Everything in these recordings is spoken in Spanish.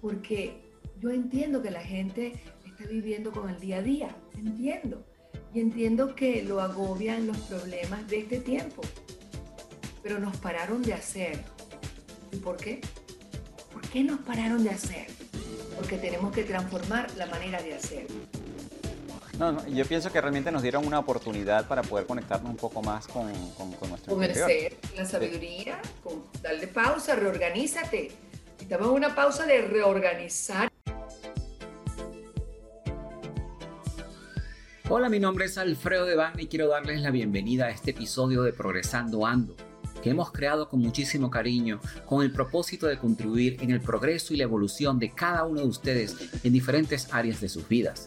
porque yo entiendo que la gente está viviendo con el día a día, entiendo. Y entiendo que lo agobian los problemas de este tiempo. Pero nos pararon de hacer. ¿Y por qué? ¿Por qué nos pararon de hacer? Porque tenemos que transformar la manera de hacer. No, no, yo pienso que realmente nos dieron una oportunidad para poder conectarnos un poco más con, con, con nuestro Con el ser, la sabiduría, con darle pausa, reorganízate. En una pausa de reorganizar. Hola, mi nombre es Alfredo Devane y quiero darles la bienvenida a este episodio de Progresando Ando, que hemos creado con muchísimo cariño con el propósito de contribuir en el progreso y la evolución de cada uno de ustedes en diferentes áreas de sus vidas.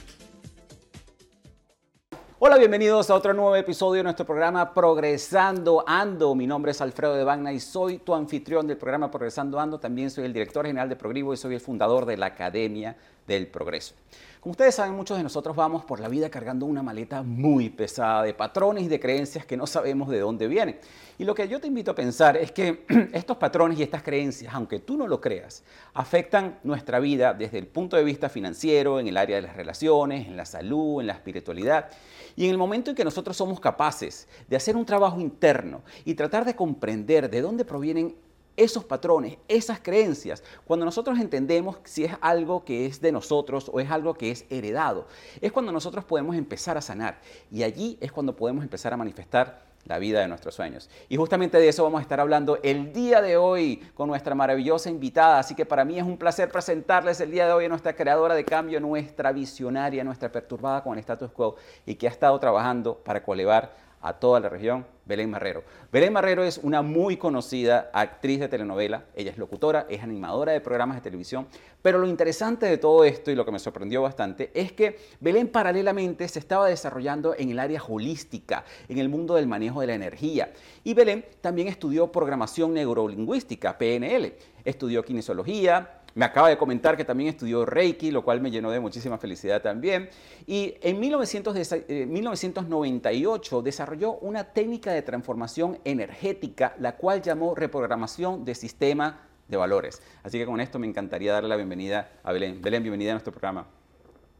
Hola, bienvenidos a otro nuevo episodio de nuestro programa Progresando Ando. Mi nombre es Alfredo de Bagna y soy tu anfitrión del programa Progresando Ando. También soy el director general de Progrivo y soy el fundador de la Academia del Progreso. Como ustedes saben, muchos de nosotros vamos por la vida cargando una maleta muy pesada de patrones y de creencias que no sabemos de dónde vienen. Y lo que yo te invito a pensar es que estos patrones y estas creencias, aunque tú no lo creas, afectan nuestra vida desde el punto de vista financiero, en el área de las relaciones, en la salud, en la espiritualidad. Y en el momento en que nosotros somos capaces de hacer un trabajo interno y tratar de comprender de dónde provienen esos patrones, esas creencias, cuando nosotros entendemos si es algo que es de nosotros o es algo que es heredado, es cuando nosotros podemos empezar a sanar. Y allí es cuando podemos empezar a manifestar la vida de nuestros sueños. Y justamente de eso vamos a estar hablando el día de hoy con nuestra maravillosa invitada. Así que para mí es un placer presentarles el día de hoy a nuestra creadora de cambio, nuestra visionaria, nuestra perturbada con el status quo y que ha estado trabajando para colevar a toda la región, Belén Marrero. Belén Marrero es una muy conocida actriz de telenovela, ella es locutora, es animadora de programas de televisión, pero lo interesante de todo esto y lo que me sorprendió bastante es que Belén paralelamente se estaba desarrollando en el área holística, en el mundo del manejo de la energía. Y Belén también estudió programación neurolingüística, PNL, estudió kinesiología, me acaba de comentar que también estudió Reiki, lo cual me llenó de muchísima felicidad también. Y en 1998 eh, desarrolló una técnica de transformación energética, la cual llamó reprogramación de sistema de valores. Así que con esto me encantaría darle la bienvenida a Belén. Belén, bienvenida a nuestro programa.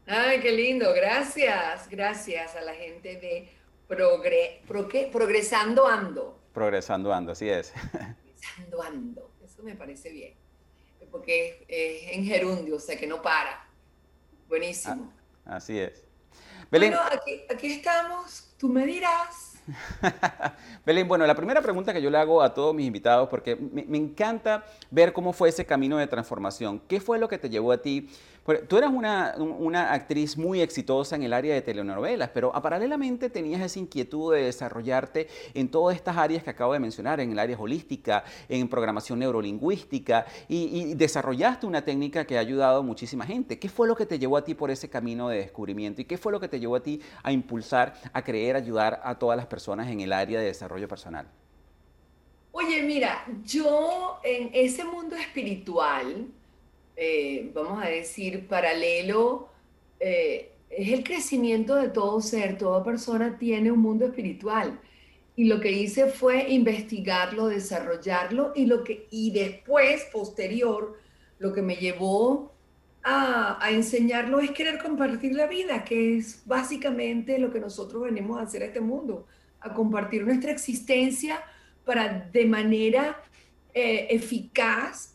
Ay, qué lindo. Gracias. Gracias a la gente de Progre, Progresando Ando. Progresando Ando, así es. Progresando Ando. Eso me parece bien porque es en gerundio, o sea que no para. Buenísimo. Ah, así es. Belén. Bueno, aquí, aquí estamos, tú me dirás. Belén, bueno, la primera pregunta que yo le hago a todos mis invitados, porque me, me, encanta ver cómo fue ese camino de transformación. ¿Qué fue lo que te llevó a ti Tú eras una, una, actriz muy exitosa en el área de telenovelas, pero paralelamente tenías esa inquietud de desarrollarte en todas estas áreas que acabo de mencionar, en el área holística, en programación neurolingüística, y, y desarrollaste una técnica que ha ayudado a muchísima gente. ¿Qué fue lo que te llevó a ti por ese camino de descubrimiento y qué fue lo que te llevó a ti a impulsar, a creer, ayudar a todas las personas en el área de desarrollo personal? Oye, mira, yo en ese mundo espiritual, eh, vamos a decir, paralelo, eh, es el crecimiento de todo ser, toda persona tiene un mundo espiritual. Y lo que hice fue investigarlo, desarrollarlo y, lo que, y después, posterior, lo que me llevó a, enseñarlo es querer compartir la vida, que es básicamente lo que nosotros venimos a hacer a este mundo, a compartir nuestra existencia para de manera eh, eficaz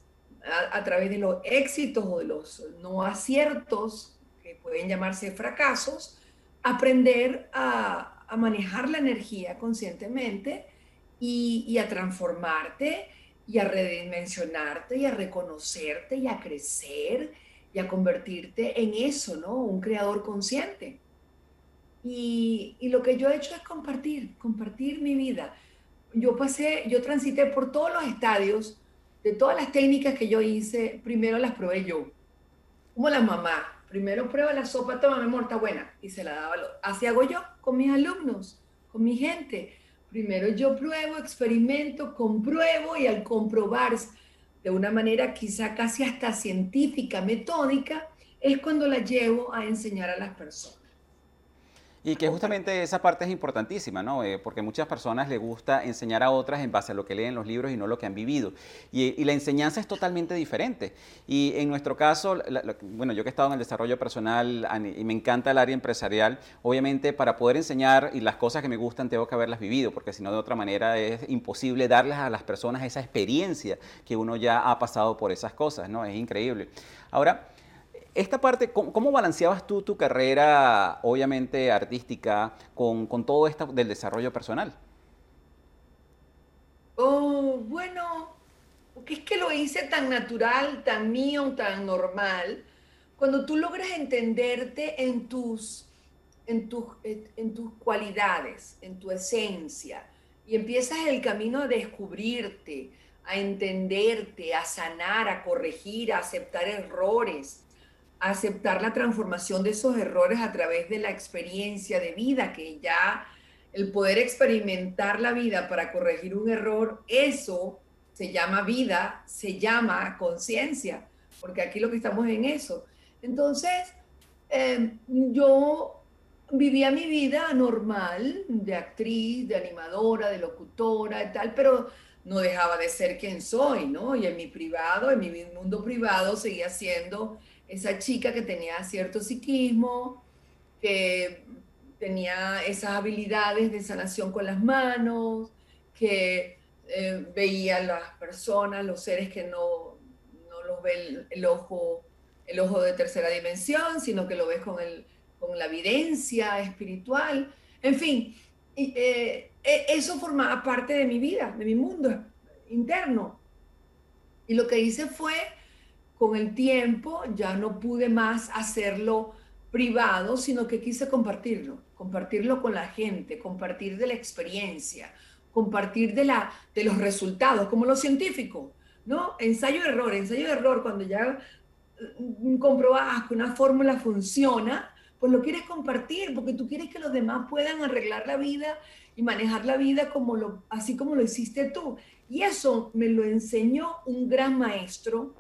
a, través de los éxitos o de los no aciertos, que pueden llamarse fracasos, aprender a, manejar la energía conscientemente y, a transformarte y a redimensionarte y a reconocerte y a crecer y a convertirte en eso, ¿no? Un creador consciente. Y, lo que yo he hecho es compartir, compartir mi vida. Yo pasé, yo transité por todos los estadios de todas las técnicas que yo hice, primero las probé yo. Como la mamá. Primero prueba la sopa, toma, mi amor, está buena. Y se la daba. Así hago yo con mis alumnos, con mi gente. primero yo pruebo, experimento, compruebo y al comprobar de una manera quizá casi hasta científica, metódica, es cuando la llevo a enseñar a las personas. Y que justamente esa parte es importantísima, ¿no? Eh, porque muchas personas les gusta enseñar a otras en base a lo que leen los libros y no lo que han vivido. Y, la enseñanza es totalmente diferente. Y en nuestro caso, bueno, yo que he estado en el desarrollo personal y me encanta el área empresarial, obviamente para poder enseñar y las cosas que me gustan tengo que haberlas vivido, porque si no de otra manera es imposible darles a las personas esa experiencia que uno ya ha pasado por esas cosas, ¿no? Es increíble. Ahora, esta parte, ¿cómo, balanceabas tú tu carrera, obviamente artística, con, todo esto del desarrollo personal? Oh, bueno, porque es que lo hice tan natural, tan mío, tan normal. Cuando tú logras entenderte en tus, en tus, en tus cualidades, en tu esencia, y empiezas el camino a descubrirte, a entenderte, a sanar, a corregir, a aceptar errores, aceptar la transformación de esos errores a través de la experiencia de vida, que ya el poder experimentar la vida para corregir un error, eso se llama vida, se llama conciencia, porque aquí lo que estamos en eso. Entonces, em, yo vivía mi vida normal, de actriz, de animadora, de locutora y tal, pero no dejaba de ser quien soy, ¿no? Y en mi privado, en mi mundo privado, seguía siendo esa chica que tenía cierto psiquismo, que tenía esas habilidades de sanación con las manos, que eh, veía las personas, los seres que no, no los ve el, ojo, el ojo de tercera dimensión, sino que lo ves con, el, con la evidencia espiritual. En fin, eh, e, eso formaba parte de mi vida, de mi mundo interno. Y lo que hice fue con el tiempo ya no pude más hacerlo privado, sino que quise compartirlo, compartirlo con la gente, compartir de la experiencia, compartir de, la, de los resultados, como los científicos, ¿no? Ensayo-error, ensayo-error, cuando ya mm, comprobas que una fórmula funciona, pues lo quieres compartir, porque tú quieres que los demás puedan arreglar la vida y manejar la vida como lo, así como lo hiciste tú. Y eso me lo enseñó un gran maestro,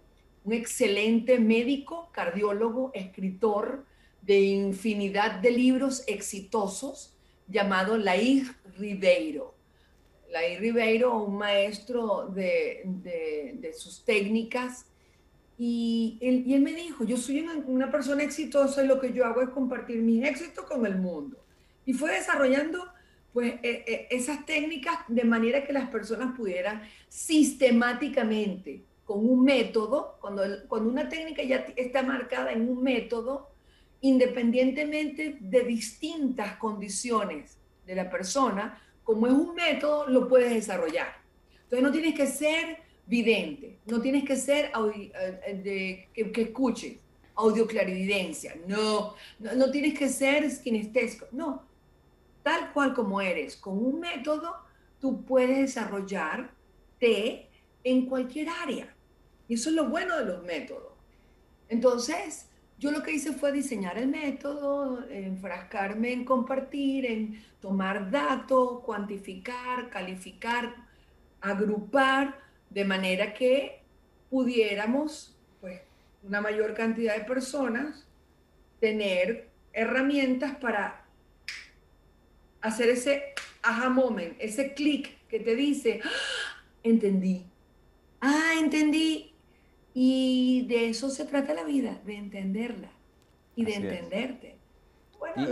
un excelente médico, cardiólogo, escritor de infinidad de libros exitosos, llamado Lair Ribeiro. Lair Ribeiro, un maestro de, sus técnicas, y él, y él, me dijo, yo soy una, persona exitosa y lo que yo hago es compartir mi éxito con el mundo. Y fue desarrollando pues e, e, esas técnicas de manera que las personas pudieran sistemáticamente con un método, cuando, cuando una técnica ya está marcada en un método, independientemente de distintas condiciones de la persona, como es un método, lo puedes desarrollar. Entonces no tienes que ser vidente, no tienes que ser eh, de, que, que escuche, audioclarividencia, no, no, no tienes que ser kinestésico, no, tal cual como eres, con un método, tú puedes desarrollarte en cualquier área. Y eso es lo bueno de los métodos. Entonces, yo lo que hice fue diseñar el método, enfrascarme en compartir, en tomar datos, cuantificar, calificar, agrupar, de manera que pudiéramos, pues, una mayor cantidad de personas tener herramientas para hacer ese aha moment, ese clic que te dice, ¡Ah! entendí, ah, entendí, y de eso se trata la vida, de entenderla y de entenderte. Bueno,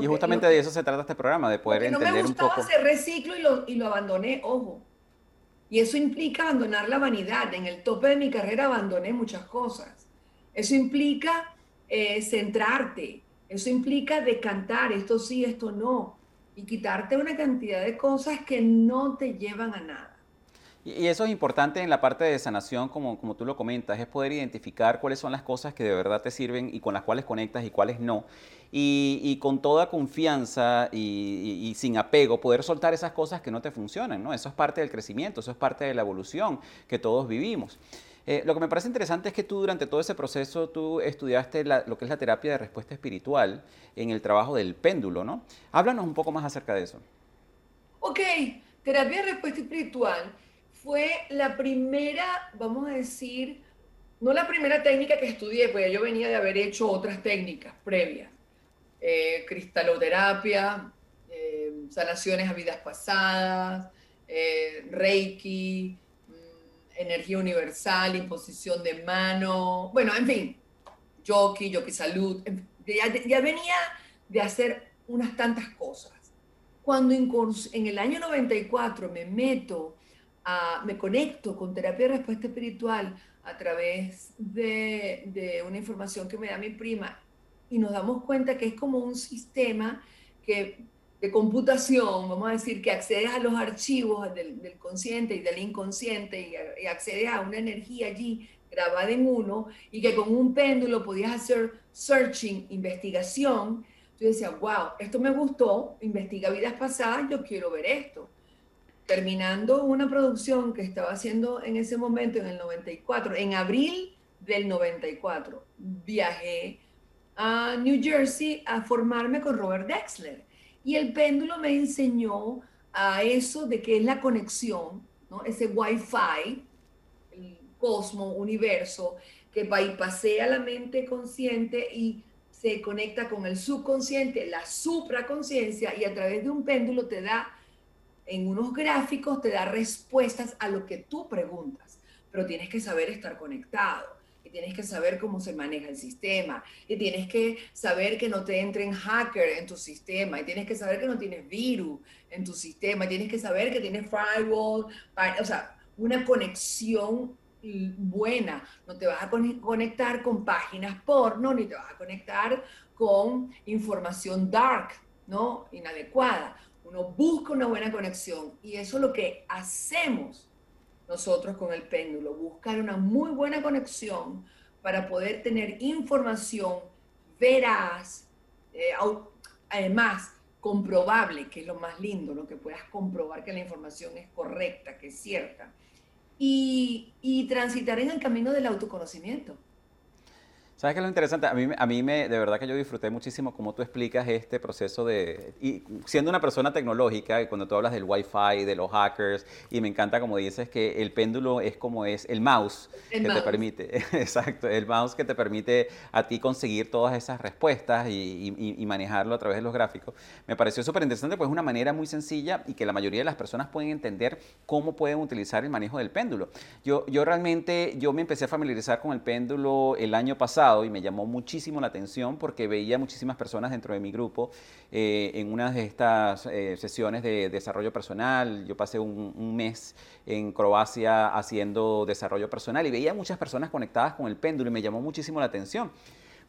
y, justamente de eso se trata este programa, de poder entender no me gustaba un poco. hacer reciclo y lo, y lo abandoné, ojo. Y eso implica abandonar la vanidad. En el tope de mi carrera abandoné muchas cosas. Eso implica eh, centrarte. Eso implica decantar, esto sí, esto no. Y quitarte una cantidad de cosas que no te llevan a nada. Y eso es importante en la parte de sanación, como, como tú lo comentas, es poder identificar cuáles son las cosas que de verdad te sirven y con las cuales conectas y cuáles no. Y, con toda confianza y, sin apego, poder soltar esas cosas que no te funcionan, ¿no? Eso es parte del crecimiento, eso es parte de la evolución que todos vivimos. Eh, lo que me parece interesante es que tú durante todo ese proceso tú estudiaste lo que es la terapia de respuesta espiritual en el trabajo del péndulo, ¿no? Háblanos un poco más acerca de eso. Ok, terapia de respuesta espiritual fue la primera, vamos a decir, no la primera técnica que estudié, porque yo venía de haber hecho otras técnicas previas. Eh, cristaloterapia, eh, sanaciones a vidas pasadas, eh, Reiki, mm, energía universal, imposición de mano, bueno, en fin, Yoki, Yoki Salud, ya, ya venía de hacer unas tantas cosas. Cuando en el año 94 me meto, me conecto con terapia de respuesta espiritual a través de, una información que me da mi prima y nos damos cuenta que es como un sistema que de computación, vamos a decir, que accedes a los archivos del, consciente y del inconsciente y, y, accedes a una energía allí grabada en uno y que con un péndulo podías hacer searching, investigación yo decía, wow, esto me gustó, investiga vidas pasadas, yo quiero ver esto. Terminando una producción que estaba haciendo en ese momento, en el 94, en abril del 94, viajé a New Jersey a formarme con Robert Dexler. Y el péndulo me enseñó a eso de que es la conexión, ¿no? ese Wi-Fi, el cosmo, universo, que pasea la mente consciente y se conecta con el subconsciente, la supraconciencia, y a través de un péndulo te da, en unos gráficos, te da respuestas a lo que tú preguntas. Pero tienes que saber estar conectado, y tienes que saber cómo se maneja el sistema, y tienes que saber que no te entren hacker en tu sistema, y tienes que saber que no tienes virus en tu sistema, y tienes que saber que tienes firewall, o sea, una conexión buena, no te vas a conectar con páginas porno, ni te vas a conectar con información dark, ¿no? Inadecuada. Uno busca una buena conexión y eso es lo que hacemos nosotros con el péndulo, buscar una muy buena conexión para poder tener información veraz, eh, además comprobable, que es lo más lindo, lo que puedas comprobar que la información es correcta, que es cierta y, transitar en el camino del autoconocimiento. ¿Sabes qué es lo interesante? A mí, a mí me, de verdad que yo disfruté muchísimo cómo tú explicas este proceso de, y siendo una persona tecnológica, y cuando tú hablas del Wi-Fi, de los hackers, y me encanta como dices que el péndulo es como es el mouse que te permite, exacto, el mouse que te permite a ti conseguir todas esas respuestas y, y manejarlo a través de los gráficos. Me pareció súper interesante, pues es una manera muy sencilla y que la mayoría de las personas pueden entender cómo pueden utilizar el manejo del péndulo. Yo, yo realmente, yo me empecé a familiarizar con el péndulo el año pasado y me llamó muchísimo la atención porque veía muchísimas personas dentro de mi grupo eh, en una de estas eh, sesiones de desarrollo personal. Yo pasé un, un, mes en Croacia haciendo desarrollo personal y veía muchas personas conectadas con el péndulo y me llamó muchísimo la atención.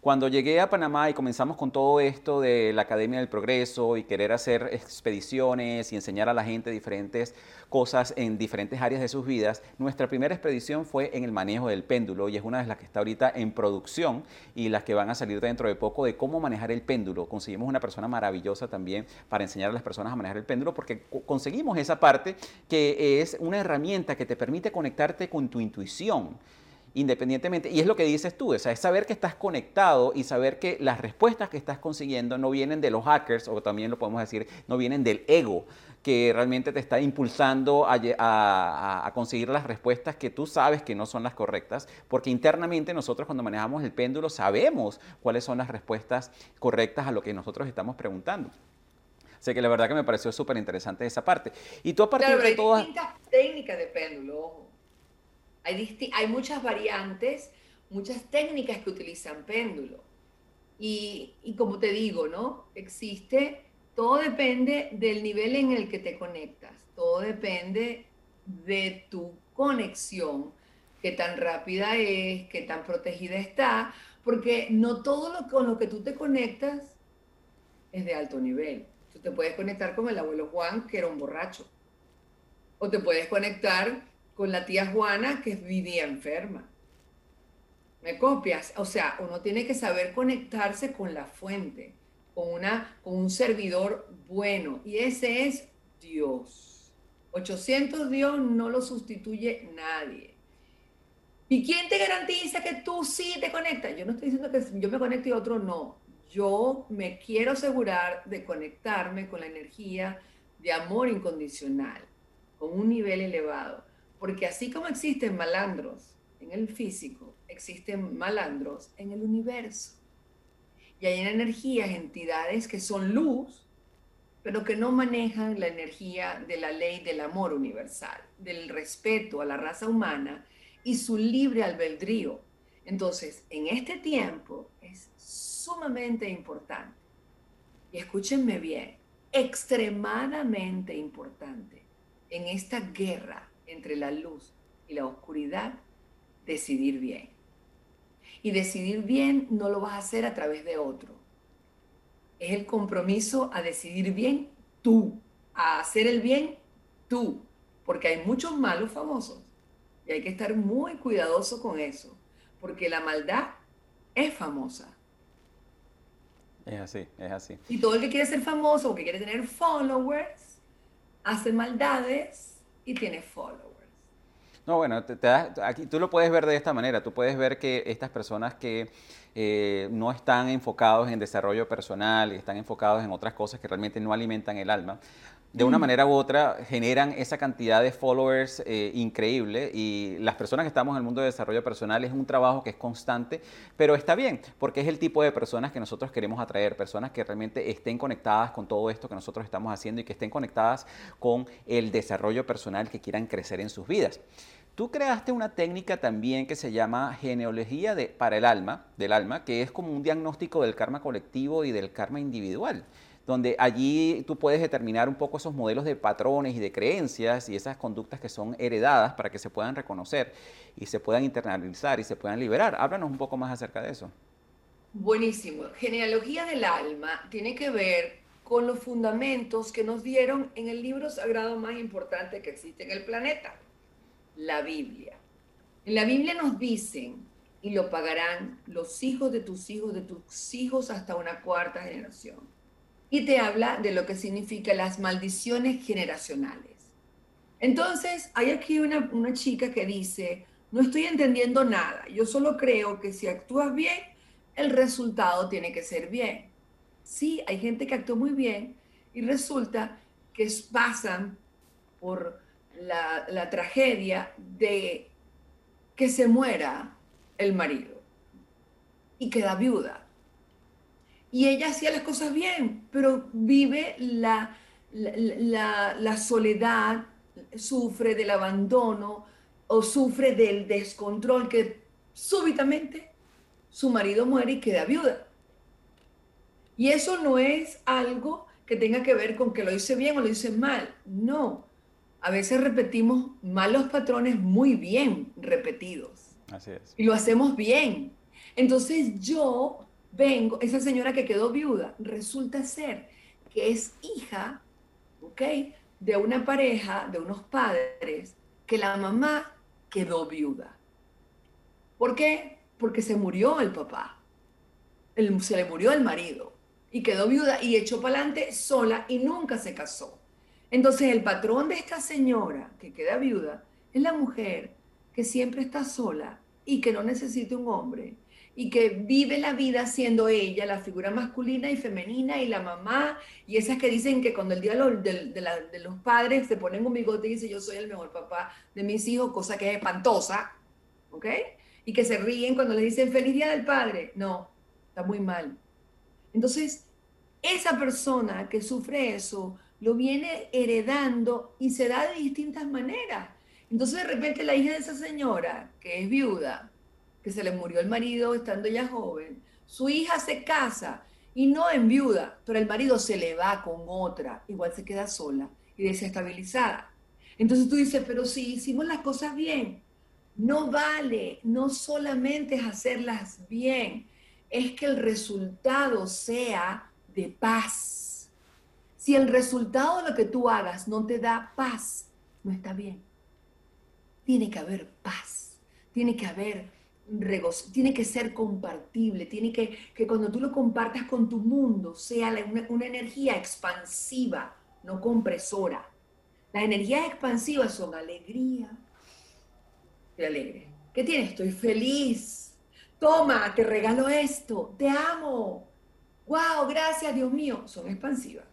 Cuando llegué a Panamá y comenzamos con todo esto de la Academia del Progreso y querer hacer expediciones y enseñar a la gente diferentes cosas en diferentes áreas de sus vidas, nuestra primera expedición fue en el manejo del péndulo y es una de las que está ahorita en producción y las que van a salir dentro de poco de cómo manejar el péndulo. Conseguimos una persona maravillosa también para enseñar a las personas a manejar el péndulo porque conseguimos esa parte que es una herramienta que te permite conectarte con tu intuición independientemente, y es lo que dices tú, o sea, es saber que estás conectado y saber que las respuestas que estás consiguiendo no vienen de los hackers, o también lo podemos decir, no vienen del ego, que realmente te está impulsando a, a, conseguir las respuestas que tú sabes que no son las correctas, porque internamente nosotros cuando manejamos el péndulo sabemos cuáles son las respuestas correctas a lo que nosotros estamos preguntando. Así que la verdad que me pareció súper interesante esa parte. Y tú a partir de todas... técnicas de péndulo, hay, muchas variantes, muchas técnicas que utilizan péndulo. Y, como te digo, ¿no? Existe, todo depende del nivel en el que te conectas, todo depende de tu conexión, qué tan rápida es, qué tan protegida está, porque no todo lo con lo que tú te conectas es de alto nivel. Tú te puedes conectar con el abuelo Juan, que era un borracho, o te puedes conectar con la tía Juana que vivía enferma. ¿Me copias? O sea, uno tiene que saber conectarse con la fuente, con, una, con un servidor bueno. Y ese es Dios. 800 Dios no lo sustituye nadie. ¿Y quién te garantiza que tú sí te conectas? Yo no estoy diciendo que yo me conecte y otro no. Yo me quiero asegurar de conectarme con la energía de amor incondicional, con un nivel elevado. Porque así como existen malandros en el físico, existen malandros en el universo. Y hay energías, entidades que son luz, pero que no manejan la energía de la ley del amor universal, del respeto a la raza humana y su libre albedrío. Entonces, en este tiempo es sumamente importante, y escúchenme bien, extremadamente importante en esta guerra entre la luz y la oscuridad, decidir bien. Y decidir bien no lo vas a hacer a través de otro. Es el compromiso a decidir bien tú, a hacer el bien tú, porque hay muchos malos famosos y hay que estar muy cuidadoso con eso, porque la maldad es famosa. Es así, es así. Y todo el que quiere ser famoso o que quiere tener followers, hace maldades y tiene followers. No, bueno, te, aquí tú lo puedes ver de esta manera. Tú puedes ver que estas personas que eh, no están enfocados en desarrollo personal están enfocados en otras cosas que realmente no alimentan el alma, de una manera u otra generan esa cantidad de followers eh, increíble y las personas que estamos en el mundo de desarrollo personal es un trabajo que es constante, pero está bien porque es el tipo de personas que nosotros queremos atraer, personas que realmente estén conectadas con todo esto que nosotros estamos haciendo y que estén conectadas con el desarrollo personal que quieran crecer en sus vidas. Tú creaste una técnica también que se llama genealogía de, para el alma, del alma, que es como un diagnóstico del karma colectivo y del karma individual donde allí tú puedes determinar un poco esos modelos de patrones y de creencias y esas conductas que son heredadas para que se puedan reconocer y se puedan internalizar y se puedan liberar. Háblanos un poco más acerca de eso. Buenísimo. Genealogía del alma tiene que ver con los fundamentos que nos dieron en el libro sagrado más importante que existe en el planeta, la Biblia. En la Biblia nos dicen, y lo pagarán los hijos de tus hijos, de tus hijos hasta una cuarta generación y te habla de lo que significa las maldiciones generacionales. Entonces, hay aquí una, chica que dice, no estoy entendiendo nada, yo solo creo que si actúas bien, el resultado tiene que ser bien. Sí, hay gente que actuó muy bien y resulta que pasan por la, la tragedia de que se muera el marido y queda viuda y ella hacía las cosas bien, pero vive la, la, soledad, sufre del abandono o sufre del descontrol que súbitamente su marido muere y queda viuda. Y eso no es algo que tenga que ver con que lo hice bien o lo hice mal. No. A veces repetimos malos patrones muy bien repetidos. Así es. Y lo hacemos bien. Entonces yo vengo, esa señora que quedó viuda, resulta ser que es hija, ¿ok? De una pareja, de unos padres, que la mamá quedó viuda. ¿Por qué? Porque se murió el papá, se le murió el marido y quedó viuda y echó para adelante sola y nunca se casó. Entonces el patrón de esta señora que queda viuda es la mujer que siempre está sola y que no necesita un hombre y que vive la vida siendo ella la figura masculina y femenina y la mamá y esas que dicen que cuando el día de, los padres se ponen un bigote y dicen yo soy el mejor papá de mis hijos, cosa que es espantosa, ¿ok? Y que se ríen cuando les dicen feliz día del padre. No, está muy mal. Entonces, esa persona que sufre eso lo viene heredando y se da de distintas maneras. Entonces, de repente, la hija de esa señora, que es viuda, que se le murió el marido estando ya joven, su hija se casa y no en viuda, pero el marido se le va con otra, igual se queda sola y desestabilizada. Entonces tú dices, pero si hicimos las cosas bien, no vale, no solamente es hacerlas bien, es que el resultado sea de paz. Si el resultado de lo que tú hagas no te da paz, no está bien. Tiene que haber paz, tiene que haber tiene que ser compartible, tiene que, que cuando tú lo compartas con tu mundo sea una, energía expansiva, no compresora. Las energías expansivas son alegría. Estoy alegre. ¿Qué tienes? Estoy feliz. Toma, te regalo esto. Te amo. Wow, gracias, Dios mío. Son expansivas.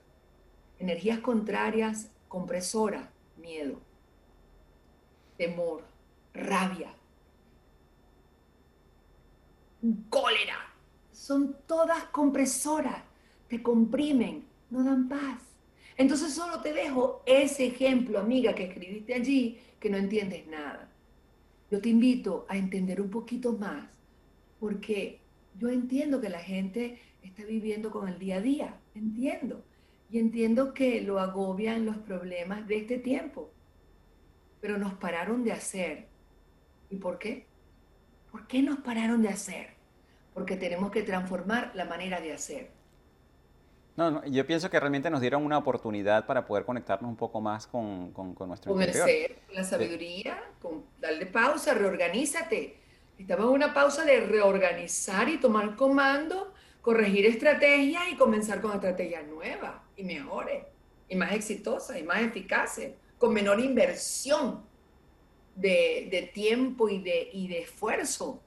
Energías contrarias, compresora, miedo, temor, rabia, cólera. Son todas compresoras, te comprimen, no dan paz. Entonces solo te dejo ese ejemplo, amiga, que escribiste allí, que no entiendes nada. Yo te invito a entender un poquito más, porque yo entiendo que la gente está viviendo con el día a día, entiendo. Y entiendo que lo agobian los problemas de este tiempo. Pero nos pararon de hacer. ¿Y por qué? ¿Por qué nos pararon de hacer? Porque tenemos que transformar la manera de hacer. No, yo pienso que realmente nos dieron una oportunidad para poder conectarnos un poco más con, con, con nuestro con el ser, con la sabiduría, con darle pausa, reorganízate. Estamos en una pausa de reorganizar y tomar comando, corregir estrategias y comenzar con estrategias nuevas y mejores, y más exitosas y más eficaces, con menor inversión de, tiempo y de, y de esfuerzo,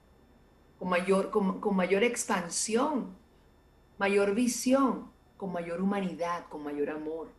con mayor, con, con mayor expansión, mayor visión con mayor humanidad, con mayor amor.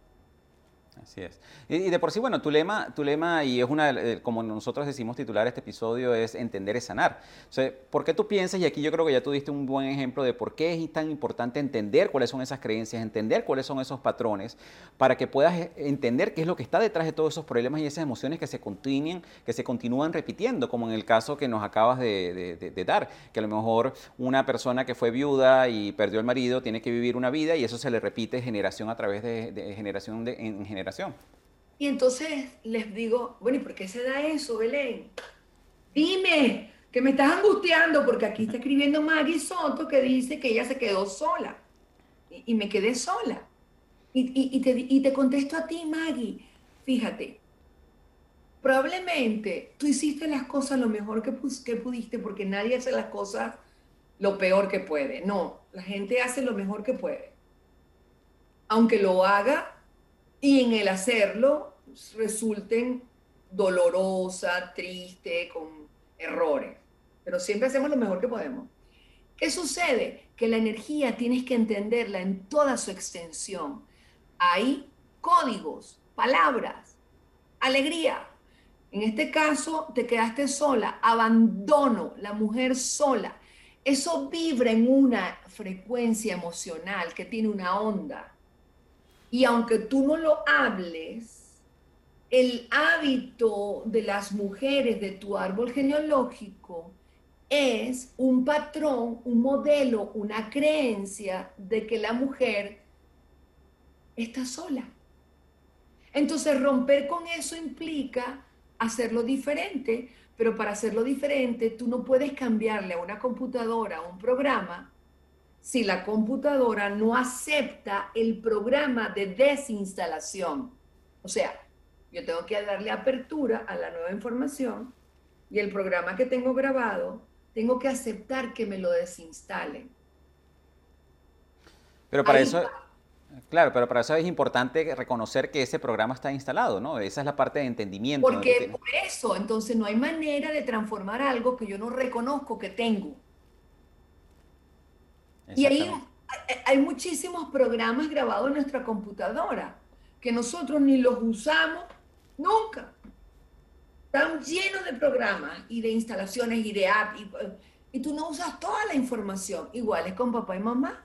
Así es. Y, de por sí, bueno, tu lema, y es una, como nosotros decimos titular este episodio, es entender es sanar. O sea, ¿por qué tú piensas, y aquí yo creo que ya tú diste un buen ejemplo de por qué es tan importante entender cuáles son esas creencias, entender cuáles son esos patrones, para que puedas eh, entender qué es lo que está detrás de todos esos problemas y esas emociones que se continúan, que se continúan repitiendo, como en el caso que nos acabas de, dar, que a lo mejor una persona que fue viuda y perdió el marido tiene que vivir una vida y eso se le repite generación a través de, generación en generación y entonces les digo, bueno, ¿y por qué se da eso, Belén? Dime, que me estás angustiando porque aquí está escribiendo Maggie Soto que dice que ella se quedó sola. Y, me quedé sola. Y, te, y te contesto a ti, Maggie, fíjate, probablemente tú hiciste las cosas lo mejor que, que pudiste porque nadie hace las cosas lo peor que puede. No, la gente hace lo mejor que puede. Aunque lo haga y en el hacerlo resulten dolorosa, triste, con errores. Pero siempre hacemos lo mejor que podemos. ¿Qué sucede? Que la energía tienes que entenderla en toda su extensión. Hay códigos, palabras, alegría. En este caso, te quedaste sola, abandono, la mujer sola. Eso vibra en una frecuencia emocional que tiene una onda y aunque tú no lo hables, el hábito de las mujeres de tu árbol genealógico es un patrón, un modelo, una creencia de que la mujer está sola. Entonces romper con eso implica hacerlo diferente, pero para hacerlo diferente tú no puedes cambiarle a una computadora, a un programa, si la computadora no acepta el programa de desinstalación. O sea, yo tengo que darle apertura a la nueva información y el programa que tengo grabado, tengo que aceptar que me lo desinstalen. Pero para eso, claro, pero para eso es importante reconocer que ese programa está instalado, ¿no? Esa es la parte de entendimiento. Porque por eso, entonces no hay manera de transformar algo que yo no reconozco que tengo. Y ahí hay muchísimos programas grabados en nuestra computadora que nosotros ni los usamos nunca. Están llenos de programas y de instalaciones y de apps y, tú no usas toda la información. Igual es con papá y mamá.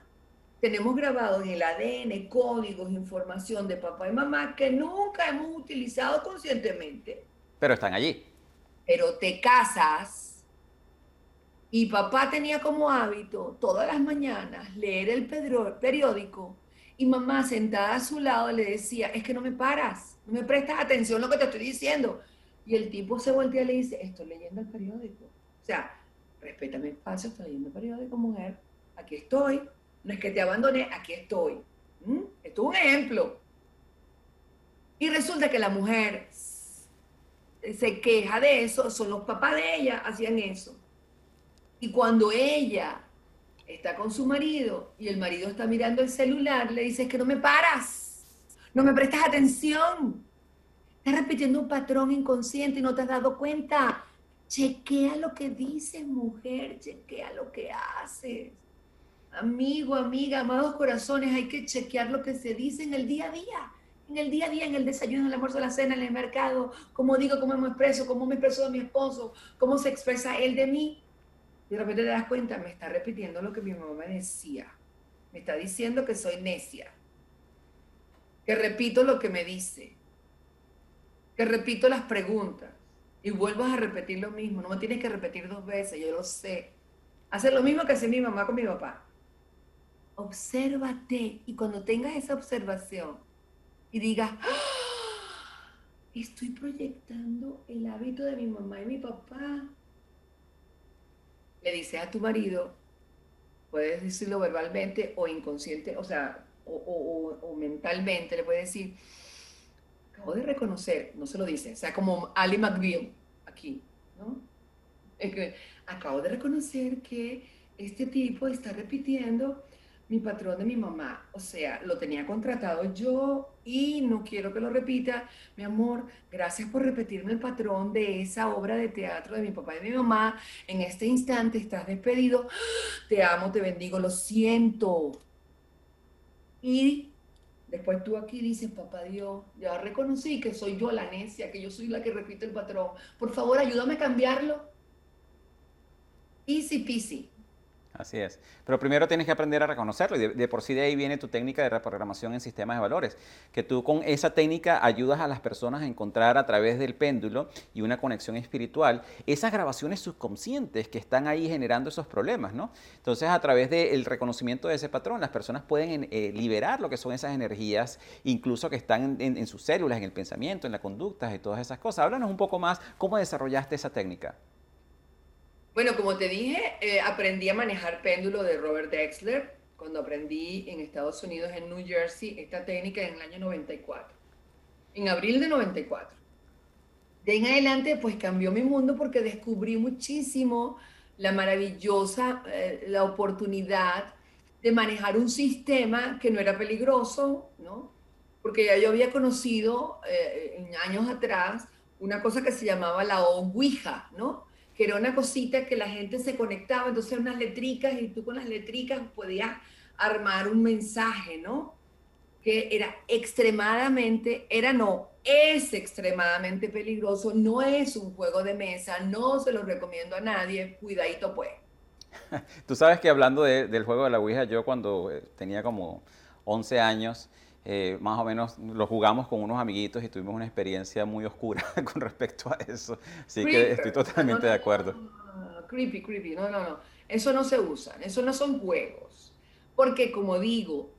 Tenemos grabado en el ADN códigos, información de papá y mamá que nunca hemos utilizado conscientemente. Pero están allí. Pero te casas y papá tenía como hábito todas las mañanas leer el periódico y mamá sentada a su lado le decía, es que no me paras, no me prestas atención a lo que te estoy diciendo. Y el tipo se voltea y le dice, estoy leyendo el periódico. O sea, respeta mi espacio, estoy leyendo el periódico, mujer, aquí estoy. No es que te abandoné, aquí estoy. ¿Mm? Esto es un ejemplo. Y resulta que la mujer se queja de eso, son los papás de ella, hacían eso. Y cuando ella está con su marido y el marido está mirando el celular, le dice, que no me paras, no me prestas atención. Estás repitiendo un patrón inconsciente y no te has dado cuenta. Chequea lo que dices, mujer, chequea lo que haces. Amigo, amiga, amados corazones, hay que chequear lo que se dice en el día a día. en el día a día, en el desayuno, en el almuerzo, en la cena, en el mercado, cómo digo, cómo me expreso, cómo me expreso de mi esposo, cómo se expresa él de mí. Y de repente te das cuenta, me está repitiendo lo que mi mamá me decía. Me está diciendo que soy necia. Que repito lo que me dice. Que repito las preguntas. Y vuelvas a repetir lo mismo. No me tienes que repetir dos veces, yo lo sé. Hacer lo mismo que hace mi mamá con mi papá. Obsérvate. Y cuando tengas esa observación, y digas, ¡Ah! estoy proyectando el hábito de mi mamá y mi papá. Le dices a tu marido, puedes decirlo verbalmente o inconsciente, o sea, o, mentalmente, le puedes decir, acabo de reconocer, no se lo dice, o sea, como Ali McBeal aquí, ¿no? Acabo de reconocer que este tipo está repitiendo mi patrón de mi mamá. O sea, lo tenía contratado yo y no quiero que lo repita. Mi amor, gracias por repetirme el patrón de esa obra de teatro de mi papá y de mi mamá. En este instante estás despedido. Te amo, te bendigo, lo siento. Y después tú aquí dices, papá Dios, ya reconocí que soy yo la necia, que yo soy la que repite el patrón. Por favor, ayúdame a cambiarlo. Easy peasy. Así es. Pero primero tienes que aprender a reconocerlo y de, por sí de ahí viene tu técnica de reprogramación en sistemas de valores, que tú con esa técnica ayudas a las personas a encontrar a través del péndulo y una conexión espiritual esas grabaciones subconscientes que están ahí generando esos problemas, ¿no? Entonces a través del reconocimiento de ese patrón las personas pueden eh, liberar lo que son esas energías, incluso que están en, sus células, en el pensamiento, en la conducta y todas esas cosas. Háblanos un poco más cómo desarrollaste esa técnica. Bueno, como te dije, eh, aprendí a manejar péndulo de Robert Dexler cuando aprendí en Estados Unidos, en New Jersey, esta técnica en el año 94, en abril de 94. De en adelante, pues cambió mi mundo porque descubrí muchísimo la maravillosa, eh, la oportunidad de manejar un sistema que no era peligroso, ¿no? Porque ya yo había conocido eh, años atrás una cosa que se llamaba la Ouija, ¿no? Que era una cosita que la gente se conectaba, entonces unas letricas y tú con las letricas podías armar un mensaje, ¿no? Que era extremadamente, era no, es extremadamente peligroso, no es un juego de mesa, no se lo recomiendo a nadie, cuidadito pues. Tú sabes que hablando del juego de la Ouija, yo cuando eh, tenía como 11 años, eh, más o menos lo jugamos con unos amiguitos y tuvimos una experiencia muy oscura con respecto a eso. Así que estoy totalmente de acuerdo. creepy, creepy. No, no, no. Eso no se usa. Eso no son juegos. Porque como digo,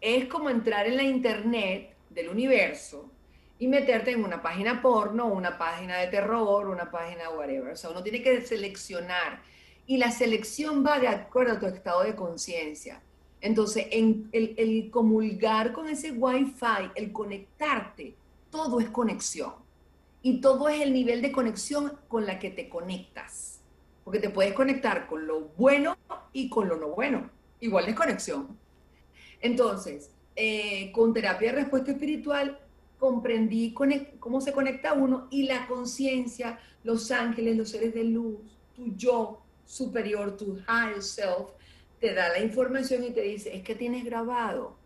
es como entrar en la internet del universo y meterte en una página porno, una página de terror, una página whatever. O sea, uno tiene que seleccionar. Y la selección va de acuerdo a tu estado de conciencia. Entonces, en el, comulgar con ese Wi-Fi, el conectarte, todo es conexión. Y todo es el nivel de conexión con la que te conectas. Porque te puedes conectar con lo bueno y con lo no bueno. Igual es conexión. Entonces, eh, con terapia de respuesta espiritual comprendí cómo se conecta uno y la conciencia, los ángeles, los seres de luz, tu yo superior, tu higher self, te da la información y te dice, es que tienes grabado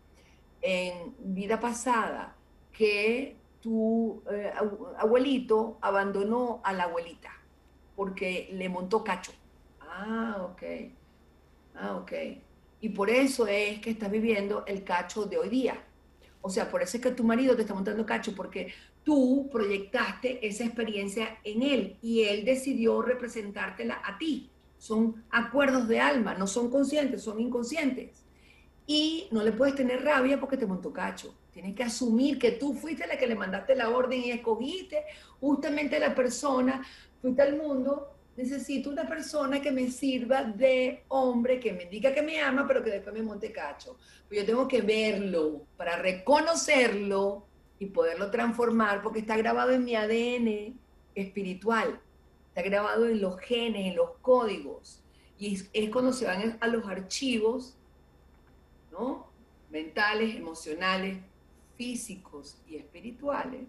en vida pasada que tu eh, abuelito abandonó a la abuelita porque le montó cacho. Ah, ok. Ah, ok. Y por eso es que estás viviendo el cacho de hoy día. O sea, por eso es que tu marido te está montando cacho, porque tú proyectaste esa experiencia en él y él decidió representártela a ti son acuerdos de alma, no son conscientes, son inconscientes. Y no le puedes tener rabia porque te montó cacho. Tienes que asumir que tú fuiste la que le mandaste la orden y escogiste justamente la persona, fuiste al mundo, necesito una persona que me sirva de hombre, que me diga que me ama, pero que después me monte cacho. Pues yo tengo que verlo para reconocerlo y poderlo transformar porque está grabado en mi ADN espiritual está grabado en los genes, en los códigos. Y es, cuando se van a los archivos, ¿no? Mentales, emocionales, físicos y espirituales,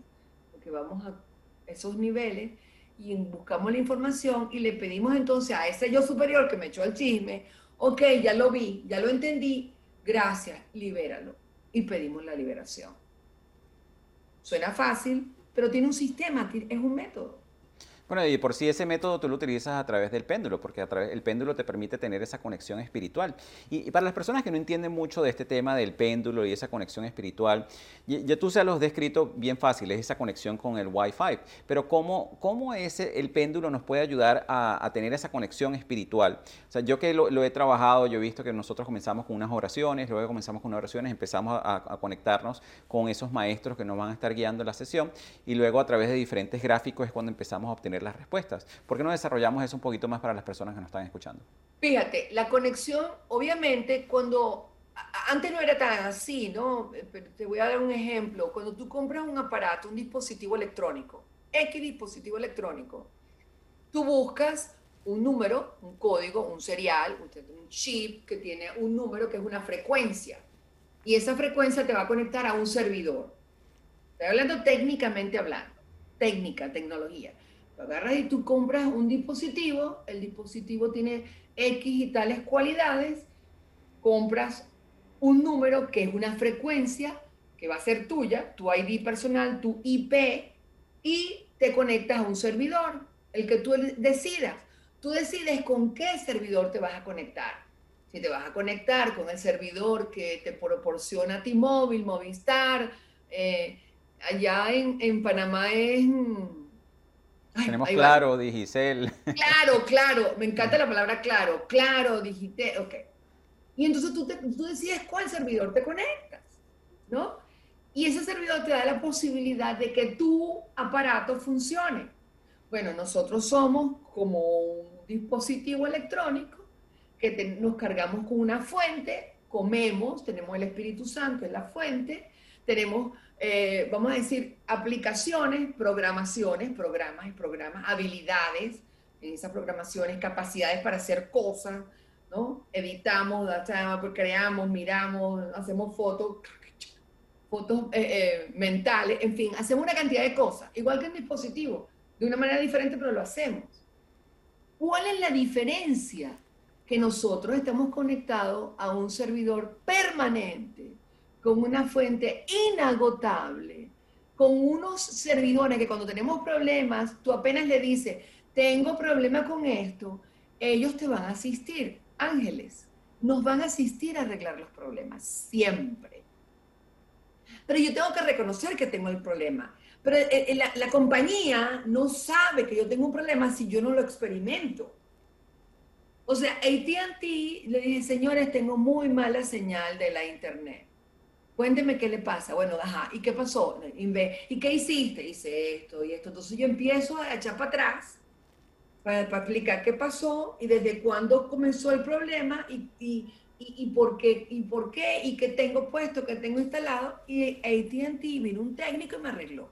porque vamos a esos niveles y buscamos la información y le pedimos entonces a ese yo superior que me echó el chisme, ok, ya lo vi, ya lo entendí, gracias, libéralo. Y pedimos la liberación. Suena fácil, pero tiene un sistema, es un método. Bueno, y por sí ese método tú lo utilizas a través del péndulo, porque a través, el péndulo te permite tener esa conexión espiritual. Y, para las personas que no entienden mucho de este tema del péndulo y esa conexión espiritual, ya, tú se los has descrito bien fácil, es esa conexión con el Wi-Fi. Pero ¿cómo, cómo ese, el péndulo nos puede ayudar a, tener esa conexión espiritual? O sea, yo que lo, he trabajado, yo he visto que nosotros comenzamos con unas oraciones, luego comenzamos con unas oraciones, empezamos a, conectarnos con esos maestros que nos van a estar guiando la sesión, y luego a través de diferentes gráficos es cuando empezamos a obtener las respuestas. ¿Por qué no desarrollamos eso un poquito más para las personas que nos están escuchando? Fíjate, la conexión, obviamente, cuando antes no era tan así, ¿no? te voy a dar un ejemplo. Cuando tú compras un aparato, un dispositivo electrónico, X dispositivo electrónico, tú buscas un número, un código, un serial, un chip que tiene un número que es una frecuencia. Y esa frecuencia te va a conectar a un servidor. Estoy hablando técnicamente hablando, técnica, tecnología agarras y tú compras un dispositivo, el dispositivo tiene X y tales cualidades, compras un número que es una frecuencia que va a ser tuya, tu ID personal, tu IP, y te conectas a un servidor, el que tú decidas. Tú decides con qué servidor te vas a conectar. Si te vas a conectar con el servidor que te proporciona T-Mobile, Movistar, eh, allá en, en Panamá es tenemos claro, Digicel. Claro, claro, me encanta la palabra claro, claro, Digitel, ok. Y entonces tú, tú decides cuál servidor te conectas, ¿no? Y ese servidor te da la posibilidad de que tu aparato funcione. Bueno, nosotros somos como un dispositivo electrónico que nos cargamos con una fuente, comemos, tenemos el Espíritu Santo en la fuente, tenemos eh, vamos a decir, aplicaciones, programaciones, programas y programas, habilidades en esas programaciones, capacidades para hacer cosas, ¿no? Editamos, creamos, miramos, hacemos fotos, fotos eh, eh, mentales, en fin, hacemos una cantidad de cosas, igual que en dispositivo, de una manera diferente, pero lo hacemos. ¿Cuál es la diferencia? Que nosotros estamos conectados a un servidor permanente con una fuente inagotable, con unos servidores que cuando tenemos problemas, tú apenas le dices, tengo problema con esto, ellos te van a asistir, ángeles, nos van a asistir a arreglar los problemas, siempre. Pero yo tengo que reconocer que tengo el problema. Pero eh, eh, la, la compañía no sabe que yo tengo un problema si yo no lo experimento. O sea, ATT le dije, señores, tengo muy mala señal de la internet cuénteme qué le pasa. Bueno, ajá, ¿y qué pasó? ¿Y qué hiciste? Hice esto y esto. Entonces yo empiezo a echar para atrás para, explicar qué pasó y desde cuándo comenzó el problema y, y, y, por qué, y por qué, y qué tengo puesto, qué tengo instalado. Y ATT vino un técnico y me arregló.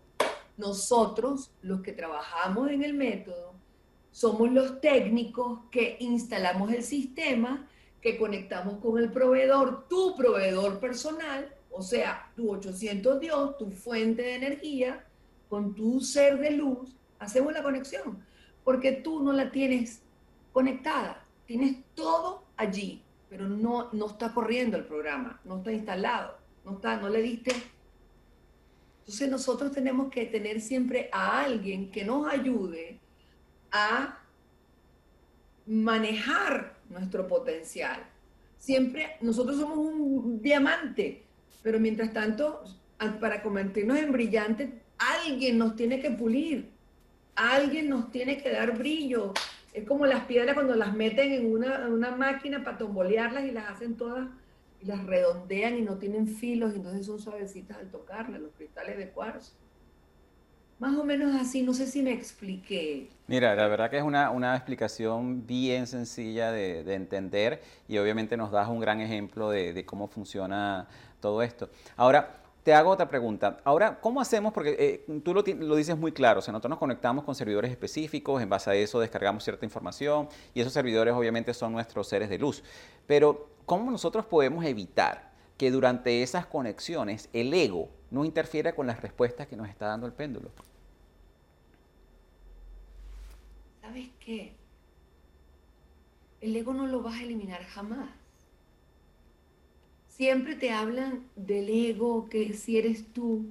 Nosotros, los que trabajamos en el método, somos los técnicos que instalamos el sistema, que conectamos con el proveedor, tu proveedor personal, o sea, tu 800 Dios, tu fuente de energía, con tu ser de luz, hacemos la conexión. Porque tú no la tienes conectada. Tienes todo allí, pero no, no está corriendo el programa, no está instalado, no, está, no le diste. Entonces nosotros tenemos que tener siempre a alguien que nos ayude a manejar nuestro potencial. Siempre nosotros somos un diamante pero mientras tanto, para convertirnos en brillantes, alguien nos tiene que pulir, alguien nos tiene que dar brillo. Es como las piedras cuando las meten en una, máquina para tombolearlas y las hacen todas y las redondean y no tienen filos, y entonces son suavecitas al tocarlas, los cristales de cuarzo. Más o menos así, no sé si me expliqué. Mira, la verdad que es una, una explicación bien sencilla de, de, entender y obviamente nos das un gran ejemplo de, de cómo funciona todo esto. Ahora, te hago otra pregunta. Ahora, ¿cómo hacemos? Porque eh, tú lo, dices muy claro, o sea, nosotros nos conectamos con servidores específicos, en base a eso descargamos cierta información y esos servidores obviamente son nuestros seres de luz. Pero, ¿cómo nosotros podemos evitar que durante esas conexiones el ego no interfiera con las respuestas que nos está dando el péndulo? ¿Sabes qué? El ego no lo vas a eliminar jamás siempre te hablan del ego, que si eres tú.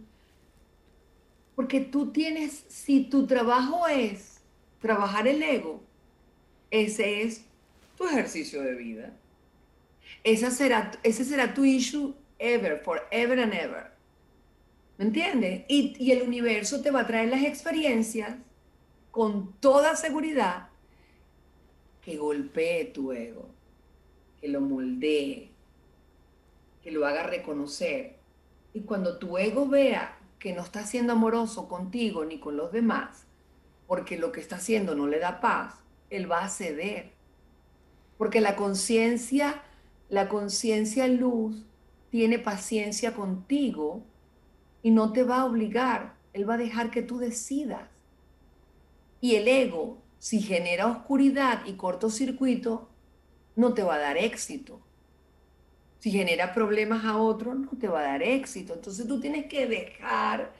Porque tú tienes, si tu trabajo es trabajar el ego, ese es tu ejercicio de vida. Esa será, ese será tu issue ever, forever and ever. ¿Me entiendes? Y, y el universo te va a traer las experiencias con toda seguridad que golpee tu ego, que lo moldee, que lo haga reconocer. Y cuando tu ego vea que no está siendo amoroso contigo ni con los demás, porque lo que está haciendo no le da paz, él va a ceder. Porque la conciencia, la conciencia luz, tiene paciencia contigo y no te va a obligar, él va a dejar que tú decidas. Y el ego, si genera oscuridad y cortocircuito, no te va a dar éxito. Si genera problemas a otro, no te va a dar éxito. Entonces tú tienes que dejar,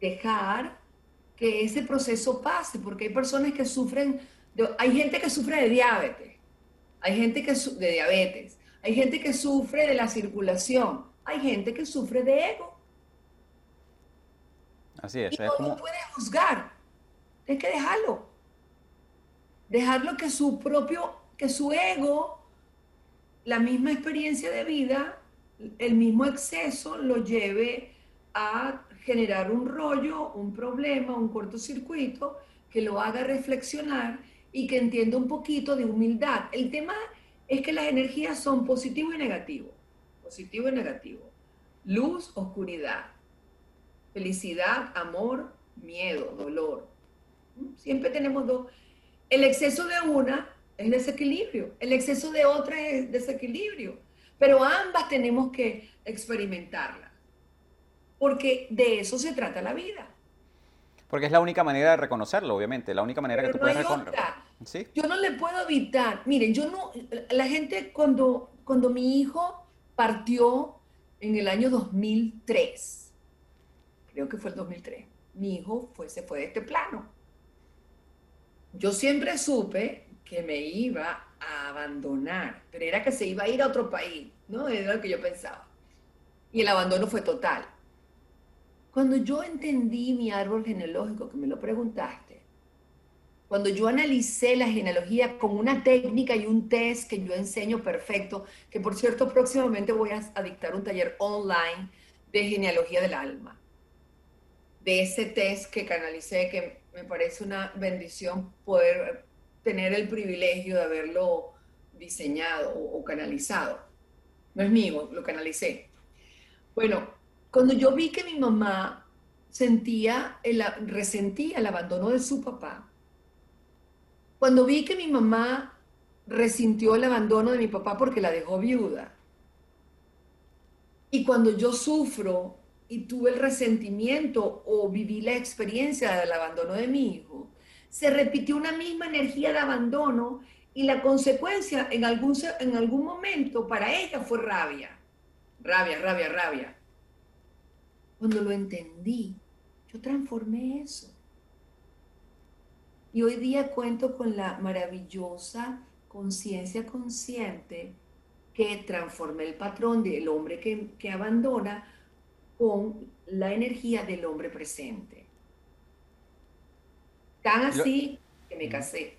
dejar que ese proceso pase, porque hay personas que sufren, hay gente que sufre de diabetes, hay gente que de diabetes, hay gente que sufre de la circulación, hay gente que sufre de ego. Así es. Y no puedes juzgar, tienes que dejarlo. Dejarlo que su propio, que su ego, la misma experiencia de vida, el mismo exceso lo lleve a generar un rollo, un problema, un cortocircuito, que lo haga reflexionar y que entienda un poquito de humildad. El tema es que las energías son positivo y negativo. Positivo y negativo. Luz, oscuridad. Felicidad, amor, miedo, dolor. Siempre tenemos dos. El exceso de una es desequilibrio, el exceso de otra es desequilibrio, pero ambas tenemos que experimentarlas, porque de eso se trata la vida. Porque es la única manera de reconocerlo, obviamente, la única manera que tú puedes reconocerlo. ¿Sí? Yo no le puedo evitar, miren, yo no, la gente cuando, cuando mi hijo partió en el año 2003, creo que fue el 2003, mi hijo fue, se fue de este plano yo siempre supe que me iba a abandonar, pero era que se iba a ir a otro país, ¿no? Era lo que yo pensaba. Y el abandono fue total. Cuando yo entendí mi árbol genealógico, que me lo preguntaste, cuando yo analicé la genealogía con una técnica y un test que yo enseño perfecto, que por cierto próximamente voy a, dictar un taller online de genealogía del alma, de ese test que canalicé, que me parece una bendición poder tener el privilegio de haberlo diseñado o, canalizado. No es mío, lo canalicé. Bueno, cuando yo vi que mi mamá sentía, el, resentía el abandono de su papá, cuando vi que mi mamá resintió el abandono de mi papá porque la dejó viuda, y cuando yo sufro y tuve el resentimiento o viví la experiencia del abandono de mi hijo, se repitió una misma energía de abandono y la consecuencia en algún, en algún momento para ella fue rabia. Rabia, rabia, rabia. Cuando lo entendí, yo transformé eso. Y hoy día cuento con la maravillosa conciencia consciente que transformé el patrón del hombre que, que abandona con la energía del hombre presente. Tan así que me casé.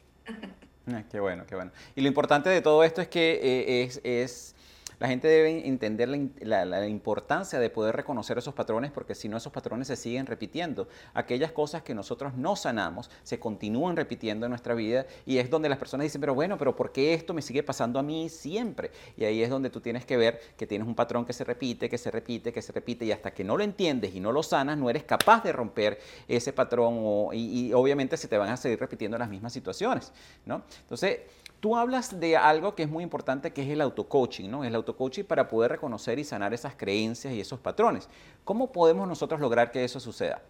Ah, qué bueno, qué bueno. Y lo importante de todo esto es que eh, es, es la gente debe entender la, importancia de poder reconocer esos patrones porque si no esos patrones se siguen repitiendo. Aquellas cosas que nosotros no sanamos se continúan repitiendo en nuestra vida y es donde las personas dicen, pero bueno, pero ¿por qué esto me sigue pasando a mí siempre? Y ahí es donde tú tienes que ver que tienes un patrón que se repite, que se repite, que se repite y hasta que no lo entiendes y no lo sanas, no eres capaz de romper ese patrón y, y obviamente se te van a seguir repitiendo las mismas situaciones, ¿no? Entonces, Tú hablas de algo que es muy importante, que es el autocoaching, ¿no? El autocoaching para poder reconocer y sanar esas creencias y esos patrones. ¿Cómo podemos nosotros lograr que eso suceda?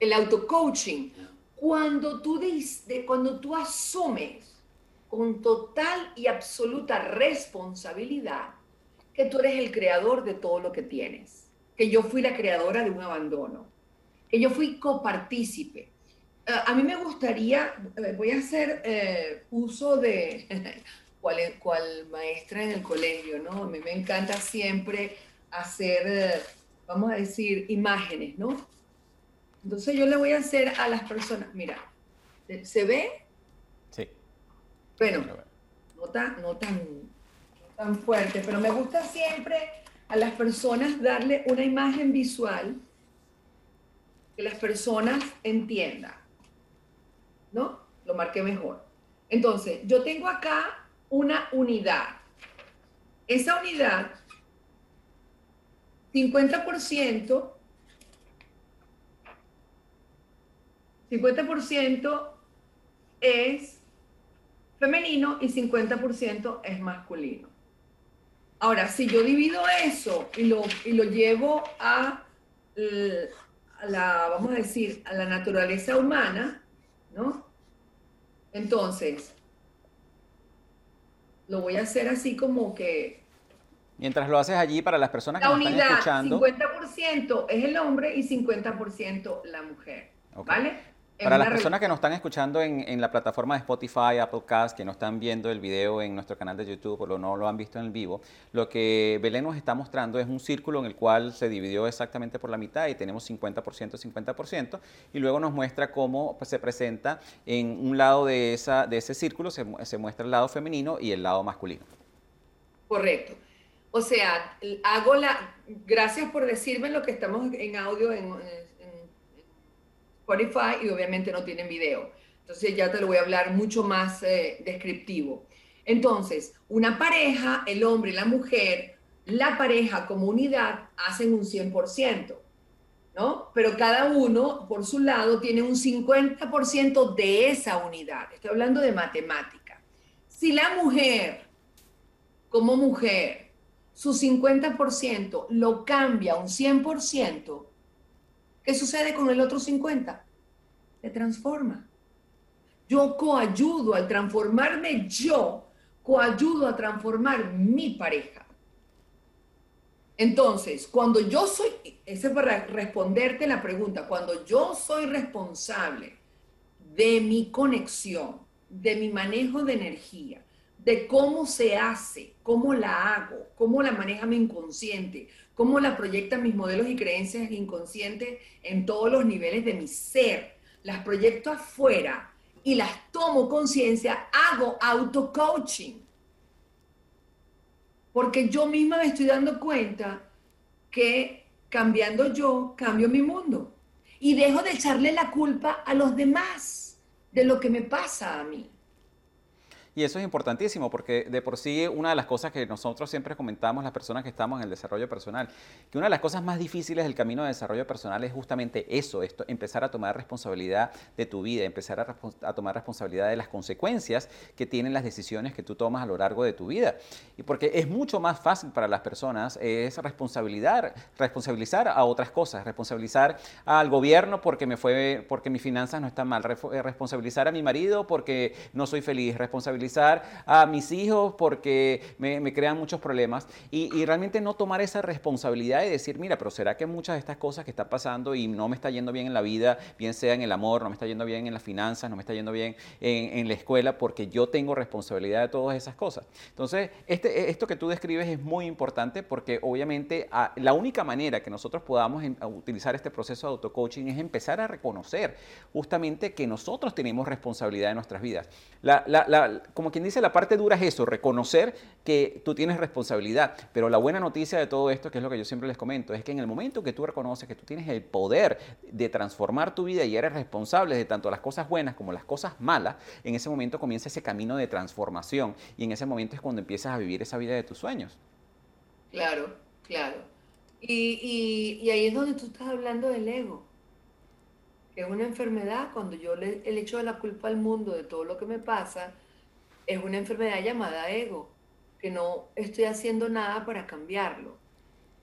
El autocoaching, cuando tú, de, cuando tú asumes con total y absoluta responsabilidad que tú eres el creador de todo lo que tienes, que yo fui la creadora de un abandono, que yo fui copartícipe, a mí me gustaría, eh, voy a hacer eh, uso de cual, cual maestra en el colegio, ¿no? A mí me encanta siempre hacer, vamos a decir, imágenes, ¿no? Entonces yo le voy a hacer a las personas, mira, ¿se ve? Sí. Bueno, no tan, no tan, tan fuerte, pero me gusta siempre a las personas darle una imagen visual que las personas entiendan. ¿No? Lo marqué mejor. Entonces, yo tengo acá una unidad. Esa unidad, 50%, 50% es femenino y 50% es masculino. Ahora, si yo divido eso y lo, y lo llevo a, a, la, vamos a decir, a la naturaleza humana, ¿no? Entonces, lo voy a hacer así como que... Mientras lo haces allí para las personas que la nos unidad, están escuchando. 50% es el hombre y 50% la mujer. ¿Vale? Para las personas que nos están escuchando en, la plataforma de Spotify, Applecast, que no están viendo el video en nuestro canal de YouTube o no lo han visto en el vivo, lo que Belén nos está mostrando es un círculo en el cual se dividió exactamente por la mitad y tenemos 50%, 50%, y luego nos muestra cómo pues, se presenta en un lado de, esa, de ese círculo, se, se muestra el lado femenino y el lado masculino. Correcto. O sea, hago la... Gracias por decirme lo que estamos en audio en Spotify y obviamente no tienen video. Entonces ya te lo voy a hablar mucho más eh, descriptivo. Entonces, una pareja, el hombre y la mujer, la pareja como unidad hacen un 100%, ¿no? Pero cada uno por su lado tiene un 50% de esa unidad. Estoy hablando de matemática. Si la mujer como mujer su 50% lo cambia a un 100%, ¿Qué sucede con el otro 50? Se transforma. Yo coayudo al transformarme yo, coayudo a transformar mi pareja. Entonces, cuando yo soy, ese es para responderte la pregunta, cuando yo soy responsable de mi conexión, de mi manejo de energía, de cómo se hace, cómo la hago, cómo la maneja mi inconsciente, cómo la proyectan mis modelos y creencias inconscientes en todos los niveles de mi ser. Las proyecto afuera y las tomo conciencia, hago auto-coaching. Porque yo misma me estoy dando cuenta que cambiando yo, cambio mi mundo. Y dejo de echarle la culpa a los demás de lo que me pasa a mí. Y eso es importantísimo porque de por sí una de las cosas que nosotros siempre comentamos las personas que estamos en el desarrollo personal, que una de las cosas más difíciles del camino de desarrollo personal es justamente eso, esto, empezar a tomar responsabilidad de tu vida, empezar a, tomar responsabilidad de las consecuencias que tienen las decisiones que tú tomas a lo largo de tu vida. Y porque es mucho más fácil para las personas es responsabilizar, responsabilizar a otras cosas, responsabilizar al gobierno porque me fue porque mis finanzas no están mal, responsabilizar a mi marido porque no soy feliz, responsabilizar a mis hijos porque me, crean muchos problemas y, realmente no tomar esa responsabilidad y decir, mira, pero ¿será que muchas de estas cosas que están pasando y no me está yendo bien en la vida, bien sea en el amor, no me está yendo bien en las finanzas, no me está yendo bien en, la escuela, porque yo tengo responsabilidad de todas esas cosas? Entonces, este, esto que tú describes es muy importante porque obviamente la única manera que nosotros podamos utilizar este proceso de auto-coaching es empezar a reconocer justamente que nosotros tenemos responsabilidad de nuestras vidas. La, la, como quien dice, la parte dura es eso, reconocer que tú tienes responsabilidad. Pero la buena noticia de todo esto, que es lo que yo siempre les comento, es que en el momento que tú reconoces que tú tienes el poder de transformar tu vida y eres responsable de tanto las cosas buenas como las cosas malas, en ese momento comienza ese camino de transformación y en ese momento es cuando empiezas a vivir esa vida de tus sueños. Claro, claro. Y, ahí es donde tú estás hablando del ego que es una enfermedad, cuando yo le, le echo la culpa al mundo de todo lo que me pasa, es una enfermedad llamada ego, que no estoy haciendo nada para cambiarlo,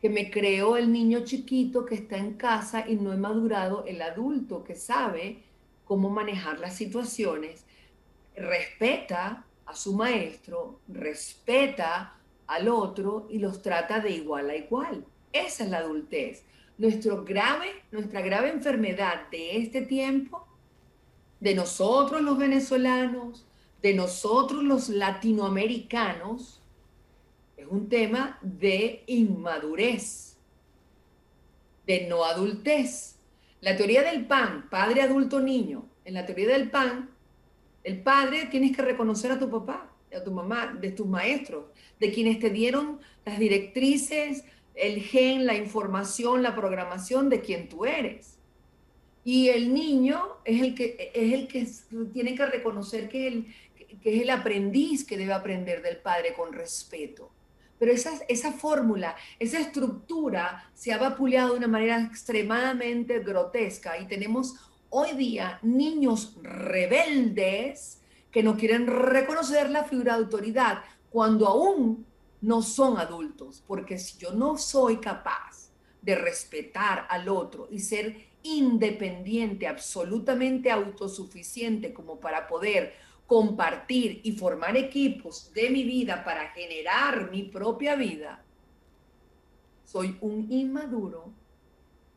que me creo el niño chiquito que está en casa y no he madurado el adulto que sabe cómo manejar las situaciones, respeta a su maestro, respeta al otro y los trata de igual a igual. Esa es la adultez. Nuestro grave, nuestra grave enfermedad de este tiempo, de nosotros los venezolanos, de nosotros los latinoamericanos es un tema de inmadurez, de no adultez. La teoría del pan, padre, adulto, niño. En la teoría del pan, el padre tienes que reconocer a tu papá, a tu mamá, de tus maestros, de quienes te dieron las directrices, el gen, la información, la programación de quien tú eres. Y el niño es el que, es el que tiene que reconocer que, el, que es el aprendiz que debe aprender del padre con respeto. Pero esa, esa fórmula, esa estructura se ha vapuleado de una manera extremadamente grotesca y tenemos hoy día niños rebeldes que no quieren reconocer la figura de autoridad cuando aún no son adultos, porque si yo no soy capaz de respetar al otro y ser independiente, absolutamente autosuficiente como para poder compartir y formar equipos de mi vida para generar mi propia vida, soy un inmaduro,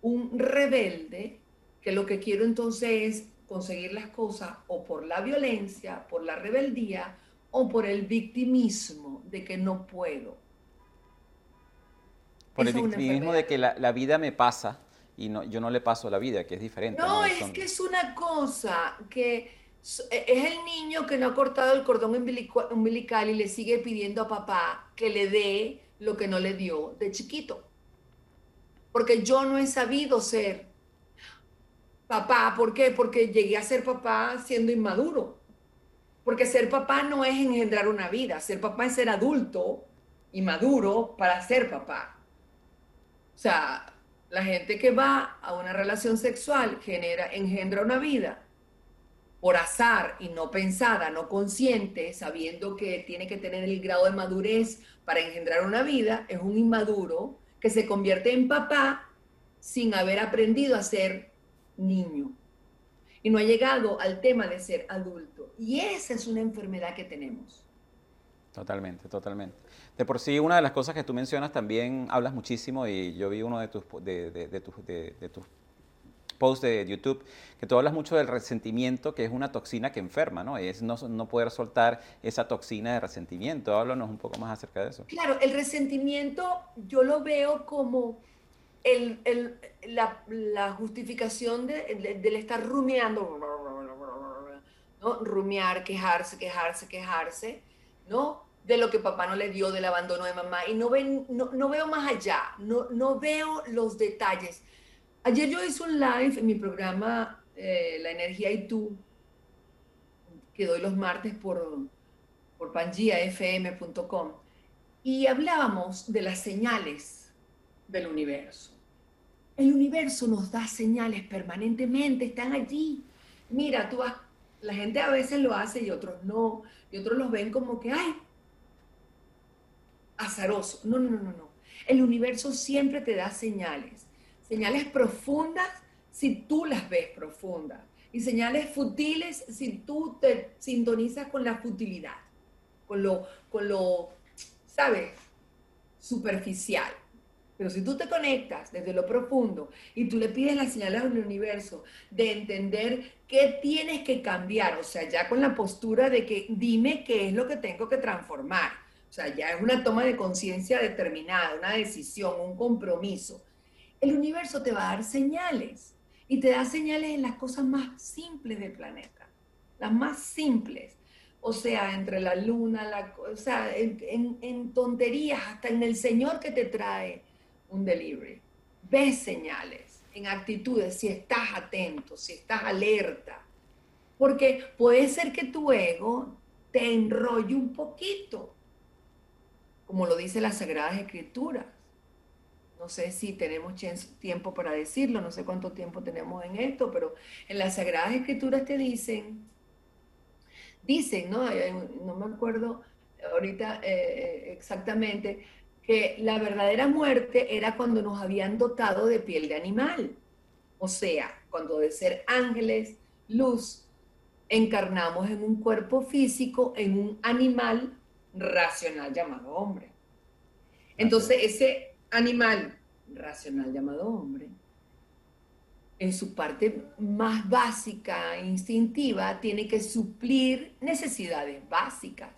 un rebelde, que lo que quiero entonces es conseguir las cosas o por la violencia, por la rebeldía o por el victimismo de que no puedo. Por el victimismo de que la, vida me pasa y no, yo no le paso la vida, que es diferente. No, es que es una cosa que es el niño que no ha cortado el cordón umbilical y le sigue pidiendo a papá que le dé lo que no le dio de chiquito. Porque yo no he sabido ser papá. ¿Por qué? Porque llegué a ser papá siendo inmaduro. Porque ser papá no es engendrar una vida, ser papá es ser adulto y maduro para ser papá. O sea, la gente que va a una relación sexual genera, engendra una vida por azar y no pensada, no consciente, sabiendo que tiene que tener el grado de madurez para engendrar una vida, es un inmaduro que se convierte en papá sin haber aprendido a ser niño y no ha llegado al tema de ser adulto. Y esa es una enfermedad que tenemos. Totalmente, totalmente. De por sí, una de las cosas que tú mencionas también hablas muchísimo y yo vi uno de tus, de, de, tus, de, tus posts de YouTube, que tú hablas mucho del resentimiento, que es una toxina que enferma, ¿no? Es no, no poder soltar esa toxina de resentimiento. Háblanos un poco más acerca de eso. Claro, el resentimiento yo lo veo como el, el, la, la, justificación de, del estar rumiando, ¿no? Rumiar, quejarse, quejarse, quejarse, ¿no? De lo que papá no le dio, del abandono de mamá. Y no, ven, no, no veo más allá, no, no veo los detalles. Ayer yo hice un live en mi programa eh, La Energía y Tú, que doy los martes por, por pangiafm.com, y hablábamos de las señales del universo. El universo nos da señales permanentemente, están allí. Mira, tú vas, la gente a veces lo hace y otros no, y otros los ven como que, ay, azaroso. No, no, no, no. El universo siempre te da señales, señales profundas si tú las ves profundas y señales futiles si tú te sintonizas con la futilidad, con lo, con lo, ¿sabes? Superficial. Pero si tú te conectas desde lo profundo y tú le pides las señales al universo de entender qué tienes que cambiar, o sea, ya con la postura de que dime qué es lo que tengo que transformar. O sea, ya es una toma de conciencia determinada, una decisión, un compromiso. El universo te va a dar señales y te da señales en las cosas más simples del planeta, las más simples. O sea, entre la luna, la, o sea, en, en tonterías, hasta en el Señor que te trae un delivery. Ves señales en actitudes, si estás atento, si estás alerta. Porque puede ser que tu ego te enrolle un poquito, como lo dice las Sagradas Escrituras. No sé si tenemos tiempo para decirlo, no sé cuánto tiempo tenemos en esto, pero en las Sagradas Escrituras te dicen, dicen, ¿no? No me acuerdo ahorita eh, eh, exactamente, que la verdadera muerte era cuando nos habían dotado de piel de animal. O sea, cuando de ser ángeles, luz, encarnamos en un cuerpo físico, en un animal racional llamado hombre. Entonces, ese animal racional llamado hombre, en su parte más básica, instintiva, tiene que suplir necesidades básicas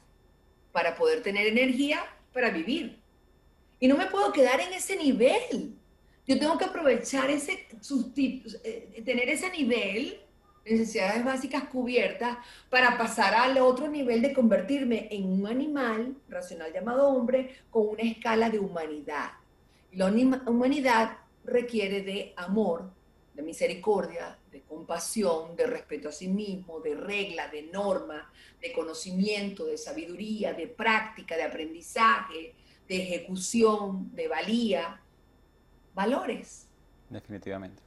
para poder tener energía para vivir. Y no me puedo quedar en ese nivel. yo tengo que aprovechar ese, eh, tener ese nivel, necesidades básicas cubiertas, para pasar al otro nivel de convertirme en un animal racional llamado hombre con una escala de humanidad. La humanidad requiere de amor, de misericordia, de compasión, de respeto a sí mismo, de regla, de norma, de conocimiento, de sabiduría, de práctica, de aprendizaje, de ejecución, de valía, valores. Definitivamente.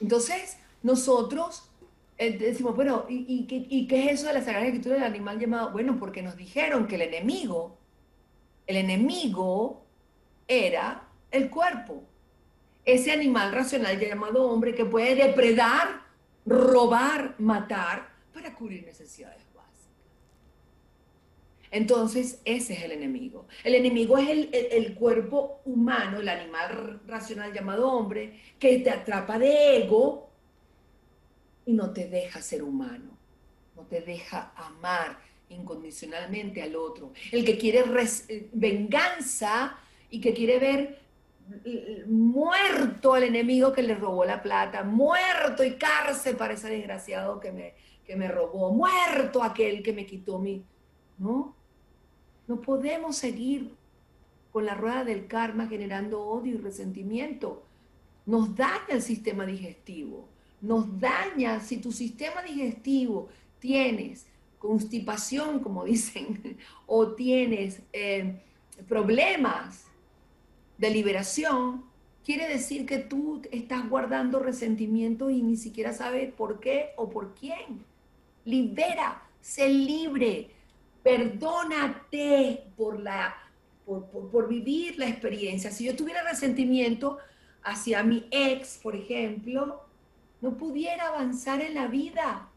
Entonces, nosotros eh, decimos, bueno, ¿y, qué, es eso de la Sagrada Escritura del animal llamado? Bueno, porque nos dijeron que el enemigo, el enemigo era el cuerpo. Ese animal racional llamado hombre que puede depredar, robar, matar para cubrir necesidades entonces, ese es el enemigo. El enemigo es el, cuerpo humano, el animal racional llamado hombre, que te atrapa de ego y no te deja ser humano, no te deja amar incondicionalmente al otro. El que quiere eh, venganza y que quiere ver muerto al enemigo que le robó la plata, muerto y cárcel para ese desgraciado que me, que me robó, muerto aquel que me quitó mi... ¿No? No podemos seguir con la rueda del karma generando odio y resentimiento. Nos daña el sistema digestivo. Nos daña si tu sistema digestivo tienes constipación, como dicen, o tienes eh, problemas de liberación, quiere decir que tú estás guardando resentimiento y ni siquiera sabes por qué o por quién. Libera, sé libre, perdónate por, la, por, vivir la experiencia. Si yo tuviera resentimiento hacia mi ex, por ejemplo, no pudiera avanzar en la vida,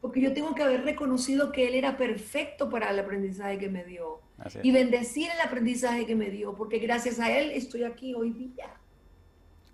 porque yo tengo que haber reconocido que él era perfecto para el aprendizaje que me dio y bendecir el aprendizaje que me dio, porque gracias a él estoy aquí hoy día.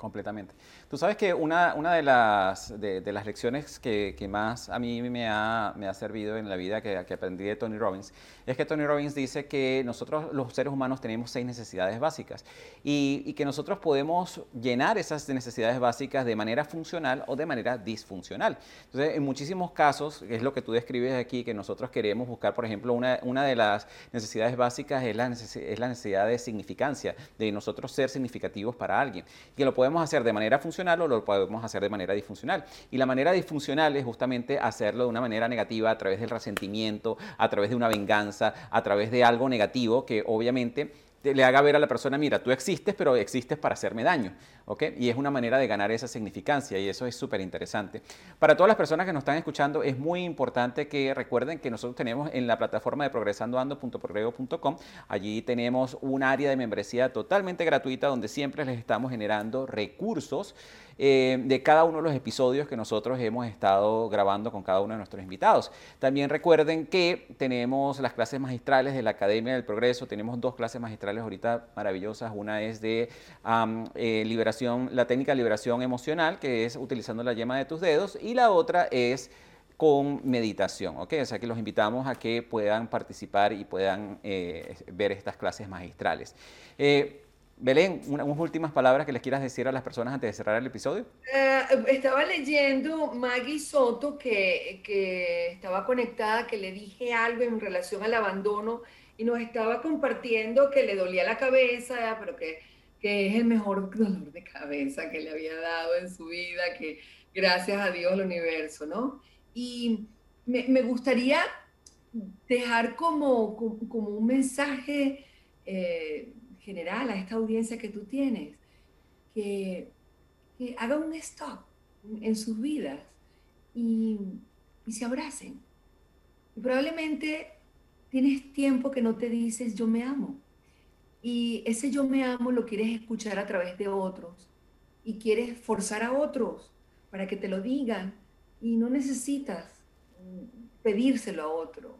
Completamente. Tú sabes que una, una de, las, de, las lecciones que, que, más a mí me ha, me ha servido en la vida que, que, aprendí de Tony Robbins es que Tony Robbins dice que nosotros los seres humanos tenemos seis necesidades básicas y, y que nosotros podemos llenar esas necesidades básicas de manera funcional o de manera disfuncional. Entonces, en muchísimos casos, es lo que tú describes aquí, que nosotros queremos buscar, por ejemplo, una, una de las necesidades básicas es la, es la necesidad de significancia, de nosotros ser significativos para alguien. Que lo podemos hacer de manera funcional o lo podemos hacer de manera disfuncional. Y la manera disfuncional es justamente hacerlo de una manera negativa a través del resentimiento, a través de una venganza, a través de algo negativo que obviamente le haga ver a la persona, mira, tú existes, pero existes para hacerme daño. Y es una manera de ganar esa significancia y eso es súper interesante. Para todas las personas que nos están escuchando, es muy importante que recuerden que nosotros tenemos en la plataforma de progresandoando.progrego.com, allí tenemos un área de membresía totalmente gratuita donde siempre les estamos generando recursos eh, de cada uno de los episodios que nosotros hemos estado grabando con cada uno de nuestros invitados. También recuerden que tenemos las clases magistrales de la Academia del Progreso, tenemos dos clases magistrales ahorita maravillosas, una es de eh, liberación, la técnica de liberación emocional, que es utilizando la yema de tus dedos, y la otra es con meditación, ¿ok? O sea que los invitamos a que puedan participar y puedan eh, ver estas clases magistrales. Belén, unas últimas palabras que les quieras decir a las personas antes de cerrar el episodio. Eh, estaba leyendo Maggie Soto que, que, estaba conectada, que le dije algo en relación al abandono y nos estaba compartiendo que le dolía la cabeza, pero que, que es el mejor dolor de cabeza que le había dado en su vida, que gracias a Dios el universo, ¿no? Y me, me gustaría dejar como, como, un mensaje. Eh, general, a esta audiencia que tú tienes, que, que haga un stop en sus vidas y, y se abracen. Y probablemente tienes tiempo que no te dices yo me amo. Y ese yo me amo lo quieres escuchar a través de otros y quieres forzar a otros para que te lo digan y no necesitas pedírselo a otro.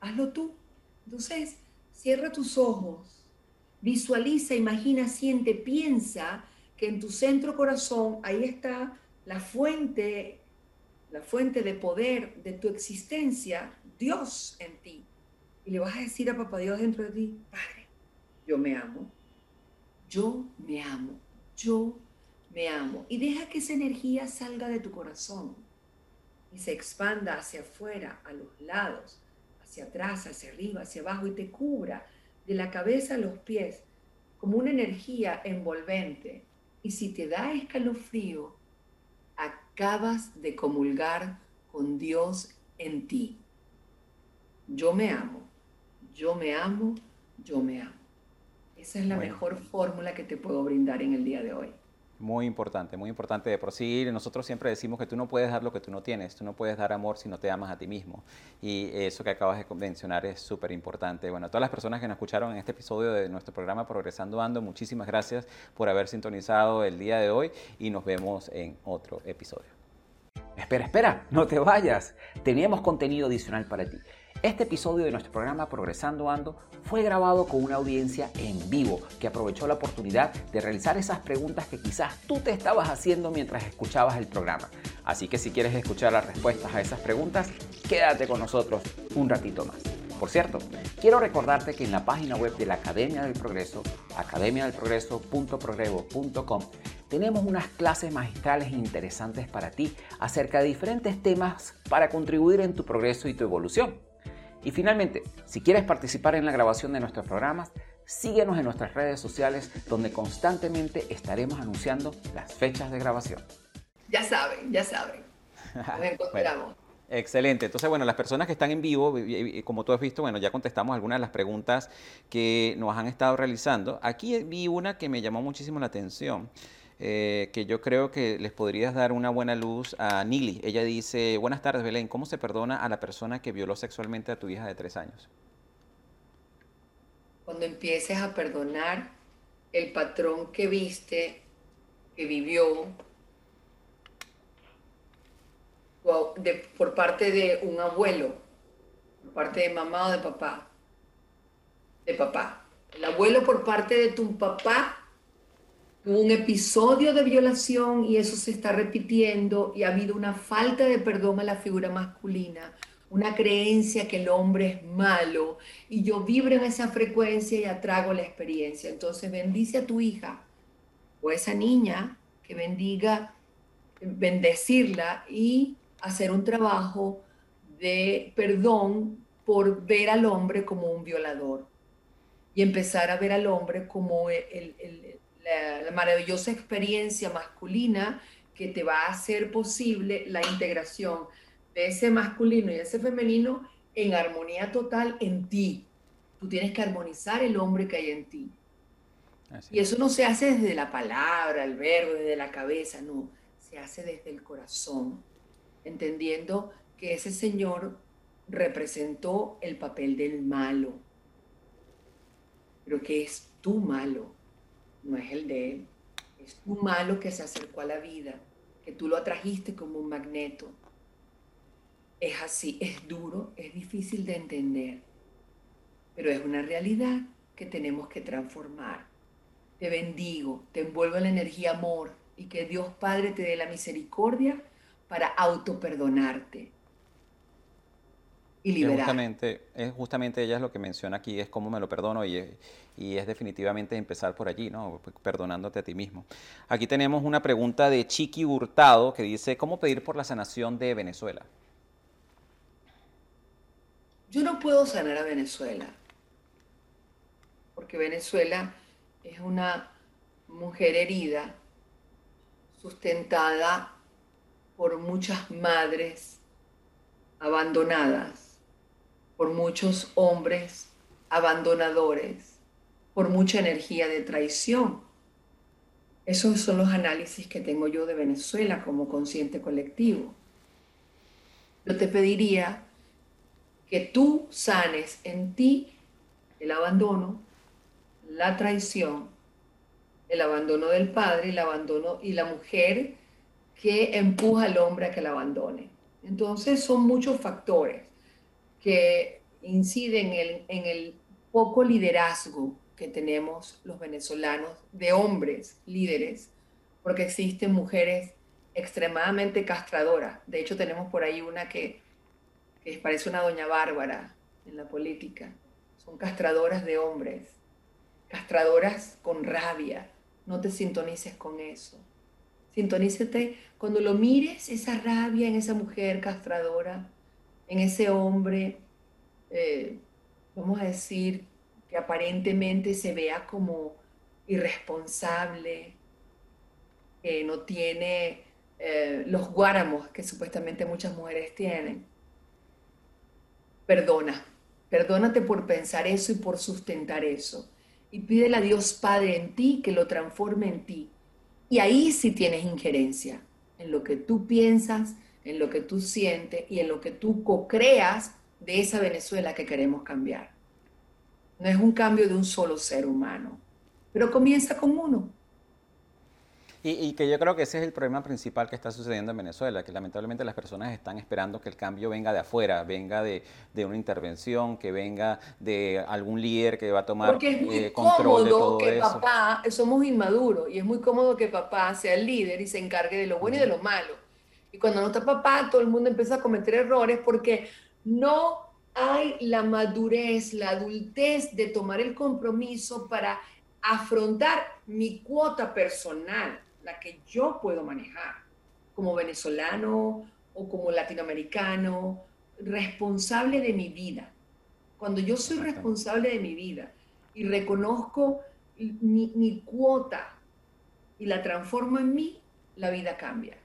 Hazlo tú. Entonces, cierra tus ojos Visualiza, imagina, siente, piensa que en tu centro corazón ahí está la fuente, la fuente de poder de tu existencia, Dios en ti. Y le vas a decir a Papá Dios dentro de ti, Padre, yo me amo, yo me amo, yo me amo. Y deja que esa energía salga de tu corazón y se expanda hacia afuera, a los lados, hacia atrás, hacia arriba, hacia abajo y te cubra de la cabeza a los pies como una energía envolvente. Y si te da escalofrío, acabas de comulgar con Dios en ti. Yo me amo, yo me amo, yo me amo. Esa es la mejor fórmula que te puedo brindar en el día de hoy. Muy importante, muy importante de por sí. Nosotros siempre decimos que tú no puedes dar lo que tú no tienes, tú no puedes dar amor si no te amas a ti mismo. Y eso que acabas de mencionar es súper importante. Bueno, a todas las personas que nos escucharon en este episodio de nuestro programa Progresando Ando, muchísimas gracias por haber sintonizado el día de hoy y nos vemos en otro episodio. Espera, espera, no te vayas. Teníamos contenido adicional para ti. Este episodio de nuestro programa Progresando Ando fue grabado con una audiencia en vivo que aprovechó la oportunidad de realizar esas preguntas que quizás tú te estabas haciendo mientras escuchabas el programa. Así que si quieres escuchar las respuestas a esas preguntas, quédate con nosotros un ratito más. Por cierto, quiero recordarte que en la página web de la Academia del Progreso, academiadelprogreso.progreso.com, tenemos unas clases magistrales interesantes para ti acerca de diferentes temas para contribuir en tu progreso y tu evolución. Y finalmente, si quieres participar en la grabación de nuestros programas, síguenos en nuestras redes sociales donde constantemente estaremos anunciando las fechas de grabación. Ya saben, ya saben. Nos encontramos. Excelente. Entonces, bueno, las personas que están en vivo, como tú has visto, bueno, ya contestamos algunas de las preguntas que nos han estado realizando. Aquí vi una que me llamó muchísimo la atención. Eh, que yo creo que les podrías dar una buena luz a Nili. Ella dice, buenas tardes Belén, ¿cómo se perdona a la persona que violó sexualmente a tu hija de tres años? Cuando empieces a perdonar el patrón que viste, que vivió, por parte de un abuelo, por parte de mamá o de papá, de papá. El abuelo por parte de tu papá un episodio de violación y eso se está repitiendo y ha habido una falta de perdón a la figura masculina, una creencia que el hombre es malo y yo vibro en esa frecuencia y atrago la experiencia. Entonces bendice a tu hija o a esa niña que bendiga, bendecirla y hacer un trabajo de perdón por ver al hombre como un violador y empezar a ver al hombre como el, el la, maravillosa experiencia masculina que te va a hacer posible la integración de ese masculino y ese femenino en armonía total en ti. Tú tienes que armonizar el hombre que hay en ti. Y eso no se hace desde la palabra, el verbo, desde la cabeza, no, se hace desde el corazón, entendiendo que ese Señor representó el papel del malo, pero que es tu malo no es el de él. Es tu malo que se acercó a la vida, que tú lo atrajiste como un magneto. Es así, es duro, es difícil de entender, pero es una realidad que tenemos que transformar. Te bendigo, te envuelvo en la energía amor y que Dios Padre te dé la misericordia para autoperdonarte y liberar. justamente, es justamente ella es lo que menciona aquí, es cómo me lo perdono y es, y es definitivamente empezar por allí, ¿no? Perdonándote a ti mismo. Aquí tenemos una pregunta de Chiqui Hurtado que dice, ¿cómo pedir por la sanación de Venezuela? Yo no puedo sanar a Venezuela, porque Venezuela es una mujer herida, sustentada por muchas madres abandonadas, por muchos hombres abandonadores, por mucha energía de traición. Esos son los análisis que tengo yo de Venezuela como consciente colectivo. Yo te pediría que tú sanes en ti el abandono, la traición, el abandono del padre, el abandono y la mujer que empuja al hombre a que la abandone. Entonces son muchos factores que inciden en el poco liderazgo que tenemos los venezolanos de hombres líderes, porque existen mujeres extremadamente castradoras. De hecho, tenemos por ahí una que, que parece una doña Bárbara en la política. Son castradoras de hombres, castradoras con rabia, no te sintonices con eso. Sintonícete cuando lo mires, esa rabia en esa mujer castradora, en ese hombre, eh, vamos a decir, que aparentemente se vea como irresponsable, que no tiene eh, los guáramos que supuestamente muchas mujeres tienen. Perdona, perdónate por pensar eso y por sustentar eso. Y pídele a Dios Padre en ti que lo transforme en ti. Y ahí sí tienes injerencia en lo que tú piensas, en lo que tú sientes y en lo que tú co-creas de esa Venezuela que queremos cambiar. No es un cambio de un solo ser humano, pero comienza con uno. Y, que yo creo que ese es el problema principal que está sucediendo en Venezuela, que lamentablemente las personas están esperando que el cambio venga de afuera, venga de, una intervención, que venga de algún líder que va a tomar Porque es muy eh, control de todo que papá, somos inmaduros, y es muy cómodo que papá sea el líder y se encargue de lo bueno y de lo malo. Y cuando no está papá, todo el mundo empieza a cometer errores porque no hay la madurez, la adultez de tomar el compromiso para afrontar mi cuota personal la que yo puedo manejar como venezolano o como latinoamericano, responsable de mi vida. Cuando yo soy responsable de mi vida y reconozco mi, mi cuota y la transformo en mí, la vida cambia.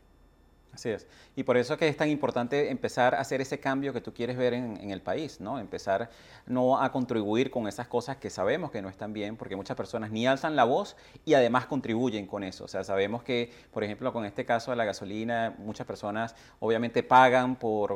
Así es. Y por eso es que es tan importante empezar a hacer ese cambio que tú quieres ver en, el país, ¿no? Empezar no a contribuir con esas cosas que sabemos que no están bien, porque muchas personas ni alzan la voz y además contribuyen con eso. O sea, sabemos que, por ejemplo, con este caso de la gasolina, muchas personas obviamente pagan por,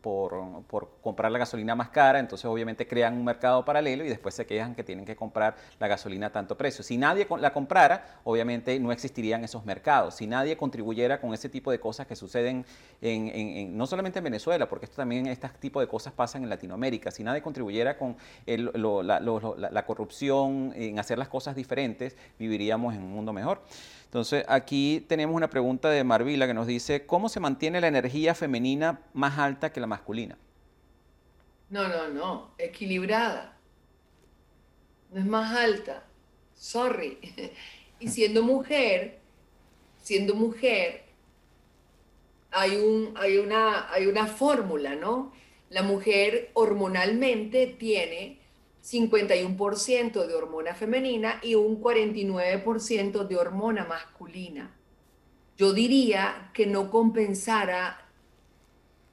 por, por comprar la gasolina más cara, entonces obviamente crean un mercado paralelo y después se quejan que tienen que comprar la gasolina a tanto precio. Si nadie la comprara, obviamente no existirían esos mercados. Si nadie contribuyera con ese tipo de cosas que suceden en, no solamente en Venezuela, porque esto también este tipo de cosas pasan en Latinoamérica. Si nadie contribuyera con la, corrupción, en hacer las cosas diferentes, viviríamos en un mundo mejor. Entonces, aquí tenemos una pregunta de Marvila que nos dice, ¿cómo se mantiene la energía femenina más alta que la masculina? No, no, no, equilibrada. No es más alta. Sorry. y siendo mujer, siendo mujer, hay, un, hay, una, hay una fórmula, ¿no? La mujer hormonalmente tiene 51% de hormona femenina y un 49% de hormona masculina. Yo diría que no compensara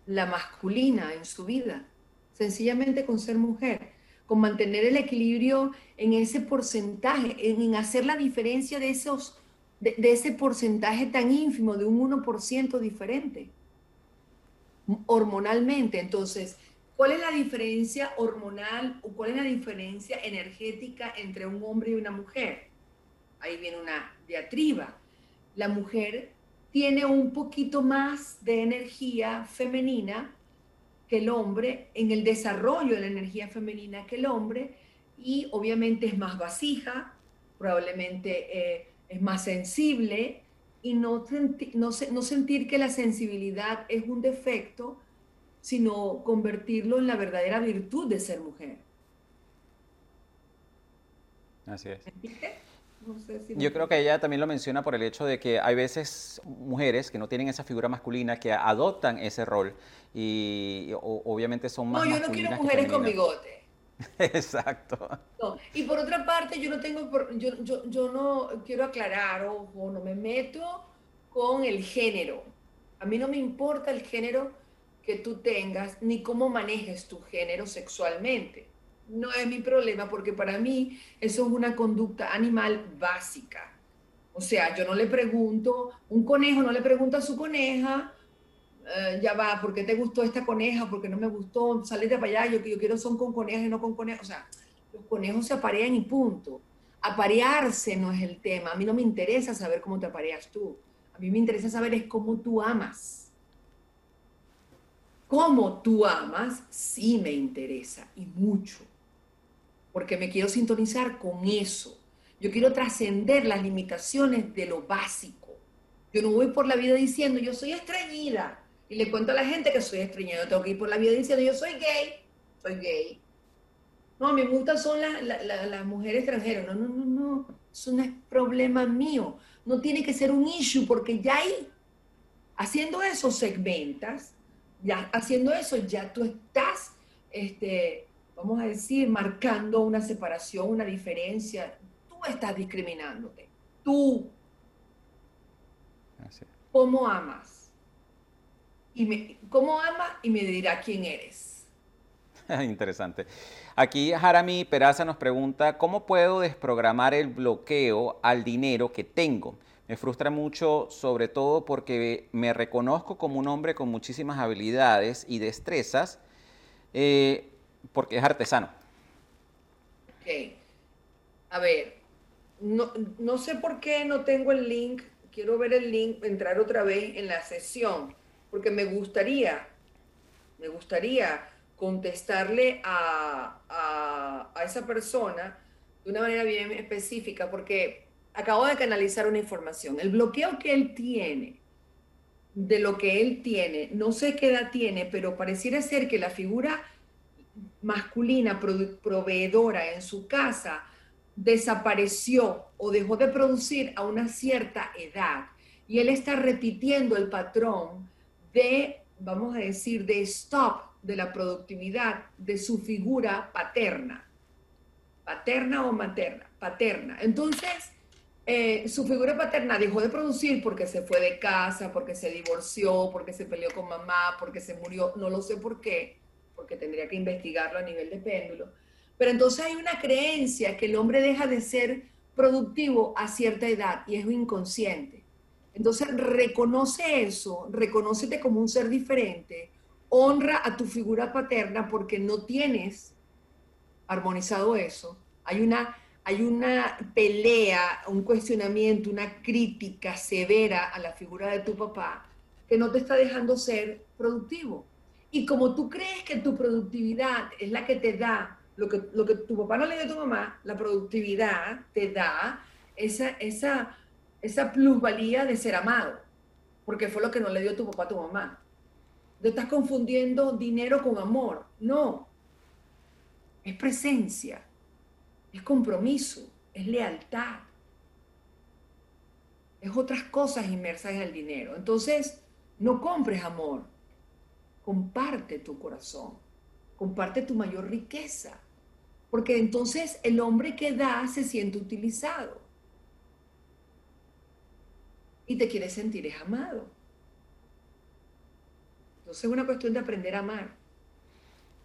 la masculina en su vida, sencillamente con ser mujer, con mantener el equilibrio en ese porcentaje, en hacer la diferencia de esos de, ese porcentaje tan ínfimo de un 1% diferente hormonalmente. Entonces, ¿cuál es la diferencia hormonal o cuál es la diferencia energética entre un hombre y una mujer? Ahí viene una diatriba. La mujer tiene un poquito más de energía femenina que el hombre en el desarrollo de la energía femenina que el hombre y obviamente es más vasija, probablemente eh, es más sensible y no, no, no sentir que la sensibilidad es un defecto, sino convertirlo en la verdadera virtud de ser mujer. Así es. Yo creo que ella también lo menciona por el hecho de que hay veces mujeres que no tienen esa figura masculina que adoptan ese rol y, obviamente son más. No, yo no quiero mujeres con bigote. Exacto. Y por otra parte, yo no tengo, yo, yo, yo no quiero aclarar, ojo, no me meto con el género. A mí no me importa el género que tú tengas, ni cómo manejes tu género sexualmente. No es mi problema, porque para mí eso es una conducta animal básica. O sea, yo no le pregunto, un conejo no le pregunta a su coneja, eh, ya va, ¿por qué te gustó esta coneja? ¿Por qué no me gustó? Salite para allá, yo, yo quiero son con conejas y no con conejos. O sea, los conejos se aparean y punto. Aparearse no es el tema. A mí no me interesa saber cómo te apareas tú. A mí me interesa saber es cómo tú amas. Cómo tú amas sí me interesa y mucho. Porque me quiero sintonizar con eso. Yo quiero trascender las limitaciones de lo básico. Yo no voy por la vida diciendo, yo soy estreñida y le cuento a la gente que soy estreñida, tengo que ir por la vida diciendo yo soy gay, soy gay. No, me gustan son las, las, mujeres extranjeras. No, no, no, no. Eso no es problema mío. No tiene que ser un issue porque ya ahí, haciendo eso, segmentas. Ya haciendo eso, ya tú estás, este, vamos a decir, marcando una separación, una diferencia. Tú estás discriminándote. Tú. ¿Cómo amas? Y me, ¿Cómo amas? Y me dirá quién eres. Interesante. Aquí Jarami Peraza nos pregunta, ¿cómo puedo desprogramar el bloqueo al dinero que tengo? Me frustra mucho, sobre todo porque me reconozco como un hombre con muchísimas habilidades y destrezas, eh, porque es artesano. Ok. A ver, no, no sé por qué no tengo el link. Quiero ver el link, entrar otra vez en la sesión, porque me gustaría, me gustaría contestarle a, esa persona de una manera bien específica, porque acabo de canalizar una información. El bloqueo que él tiene, de lo que él tiene, no sé qué edad tiene, pero pareciera ser que la figura masculina proveedora en su casa desapareció o dejó de producir a una cierta edad. Y él está repitiendo el patrón de, vamos a decir, de stop de la productividad de su figura paterna. Paterna o materna, paterna. Entonces, eh, su figura paterna dejó de producir porque se fue de casa, porque se divorció, porque se peleó con mamá, porque se murió, no lo sé por qué, porque tendría que investigarlo a nivel de péndulo. Pero entonces hay una creencia que el hombre deja de ser productivo a cierta edad y es inconsciente. Entonces reconoce eso, reconócete como un ser diferente, honra a tu figura paterna porque no tienes armonizado eso. Hay una, hay una pelea, un cuestionamiento, una crítica severa a la figura de tu papá que no te está dejando ser productivo. Y como tú crees que tu productividad es la que te da lo que, lo que tu papá no le dio a tu mamá, la productividad te da esa, esa, esa plusvalía de ser amado, porque fue lo que no le dio tu papá a tu mamá. No estás confundiendo dinero con amor. No. Es presencia, es compromiso, es lealtad. Es otras cosas inmersas en el dinero. Entonces, no compres amor. Comparte tu corazón. Comparte tu mayor riqueza. Porque entonces el hombre que da se siente utilizado. Y te quiere sentir amado. Entonces es una cuestión de aprender a amar.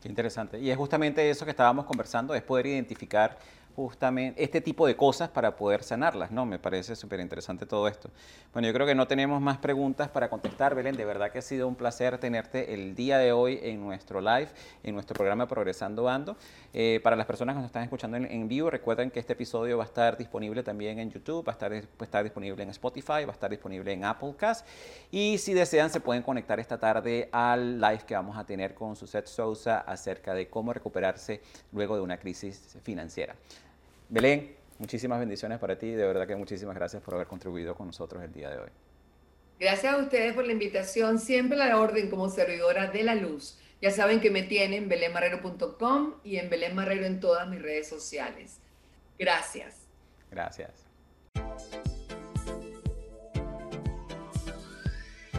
Qué interesante. Y es justamente eso que estábamos conversando, es poder identificar justamente este tipo de cosas para poder sanarlas, ¿no? Me parece súper interesante todo esto. Bueno, yo creo que no tenemos más preguntas para contestar, Belén. De verdad que ha sido un placer tenerte el día de hoy en nuestro live, en nuestro programa Progresando Ando. Eh, para las personas que nos están escuchando en, vivo, recuerden que este episodio va a estar disponible también en YouTube, va a estar, disponible en Spotify, va a estar disponible en Applecast. Y si desean, se pueden conectar esta tarde al live que vamos a tener con Suset Sousa acerca de cómo recuperarse luego de una crisis financiera. Belén, muchísimas bendiciones para ti. De verdad que muchísimas gracias por haber contribuido con nosotros el día de hoy. Gracias a ustedes por la invitación. Siempre la orden como servidora de la luz. Ya saben que me tienen en belenmarrero.com y en Belén Marrero en todas mis redes sociales. Gracias. Gracias.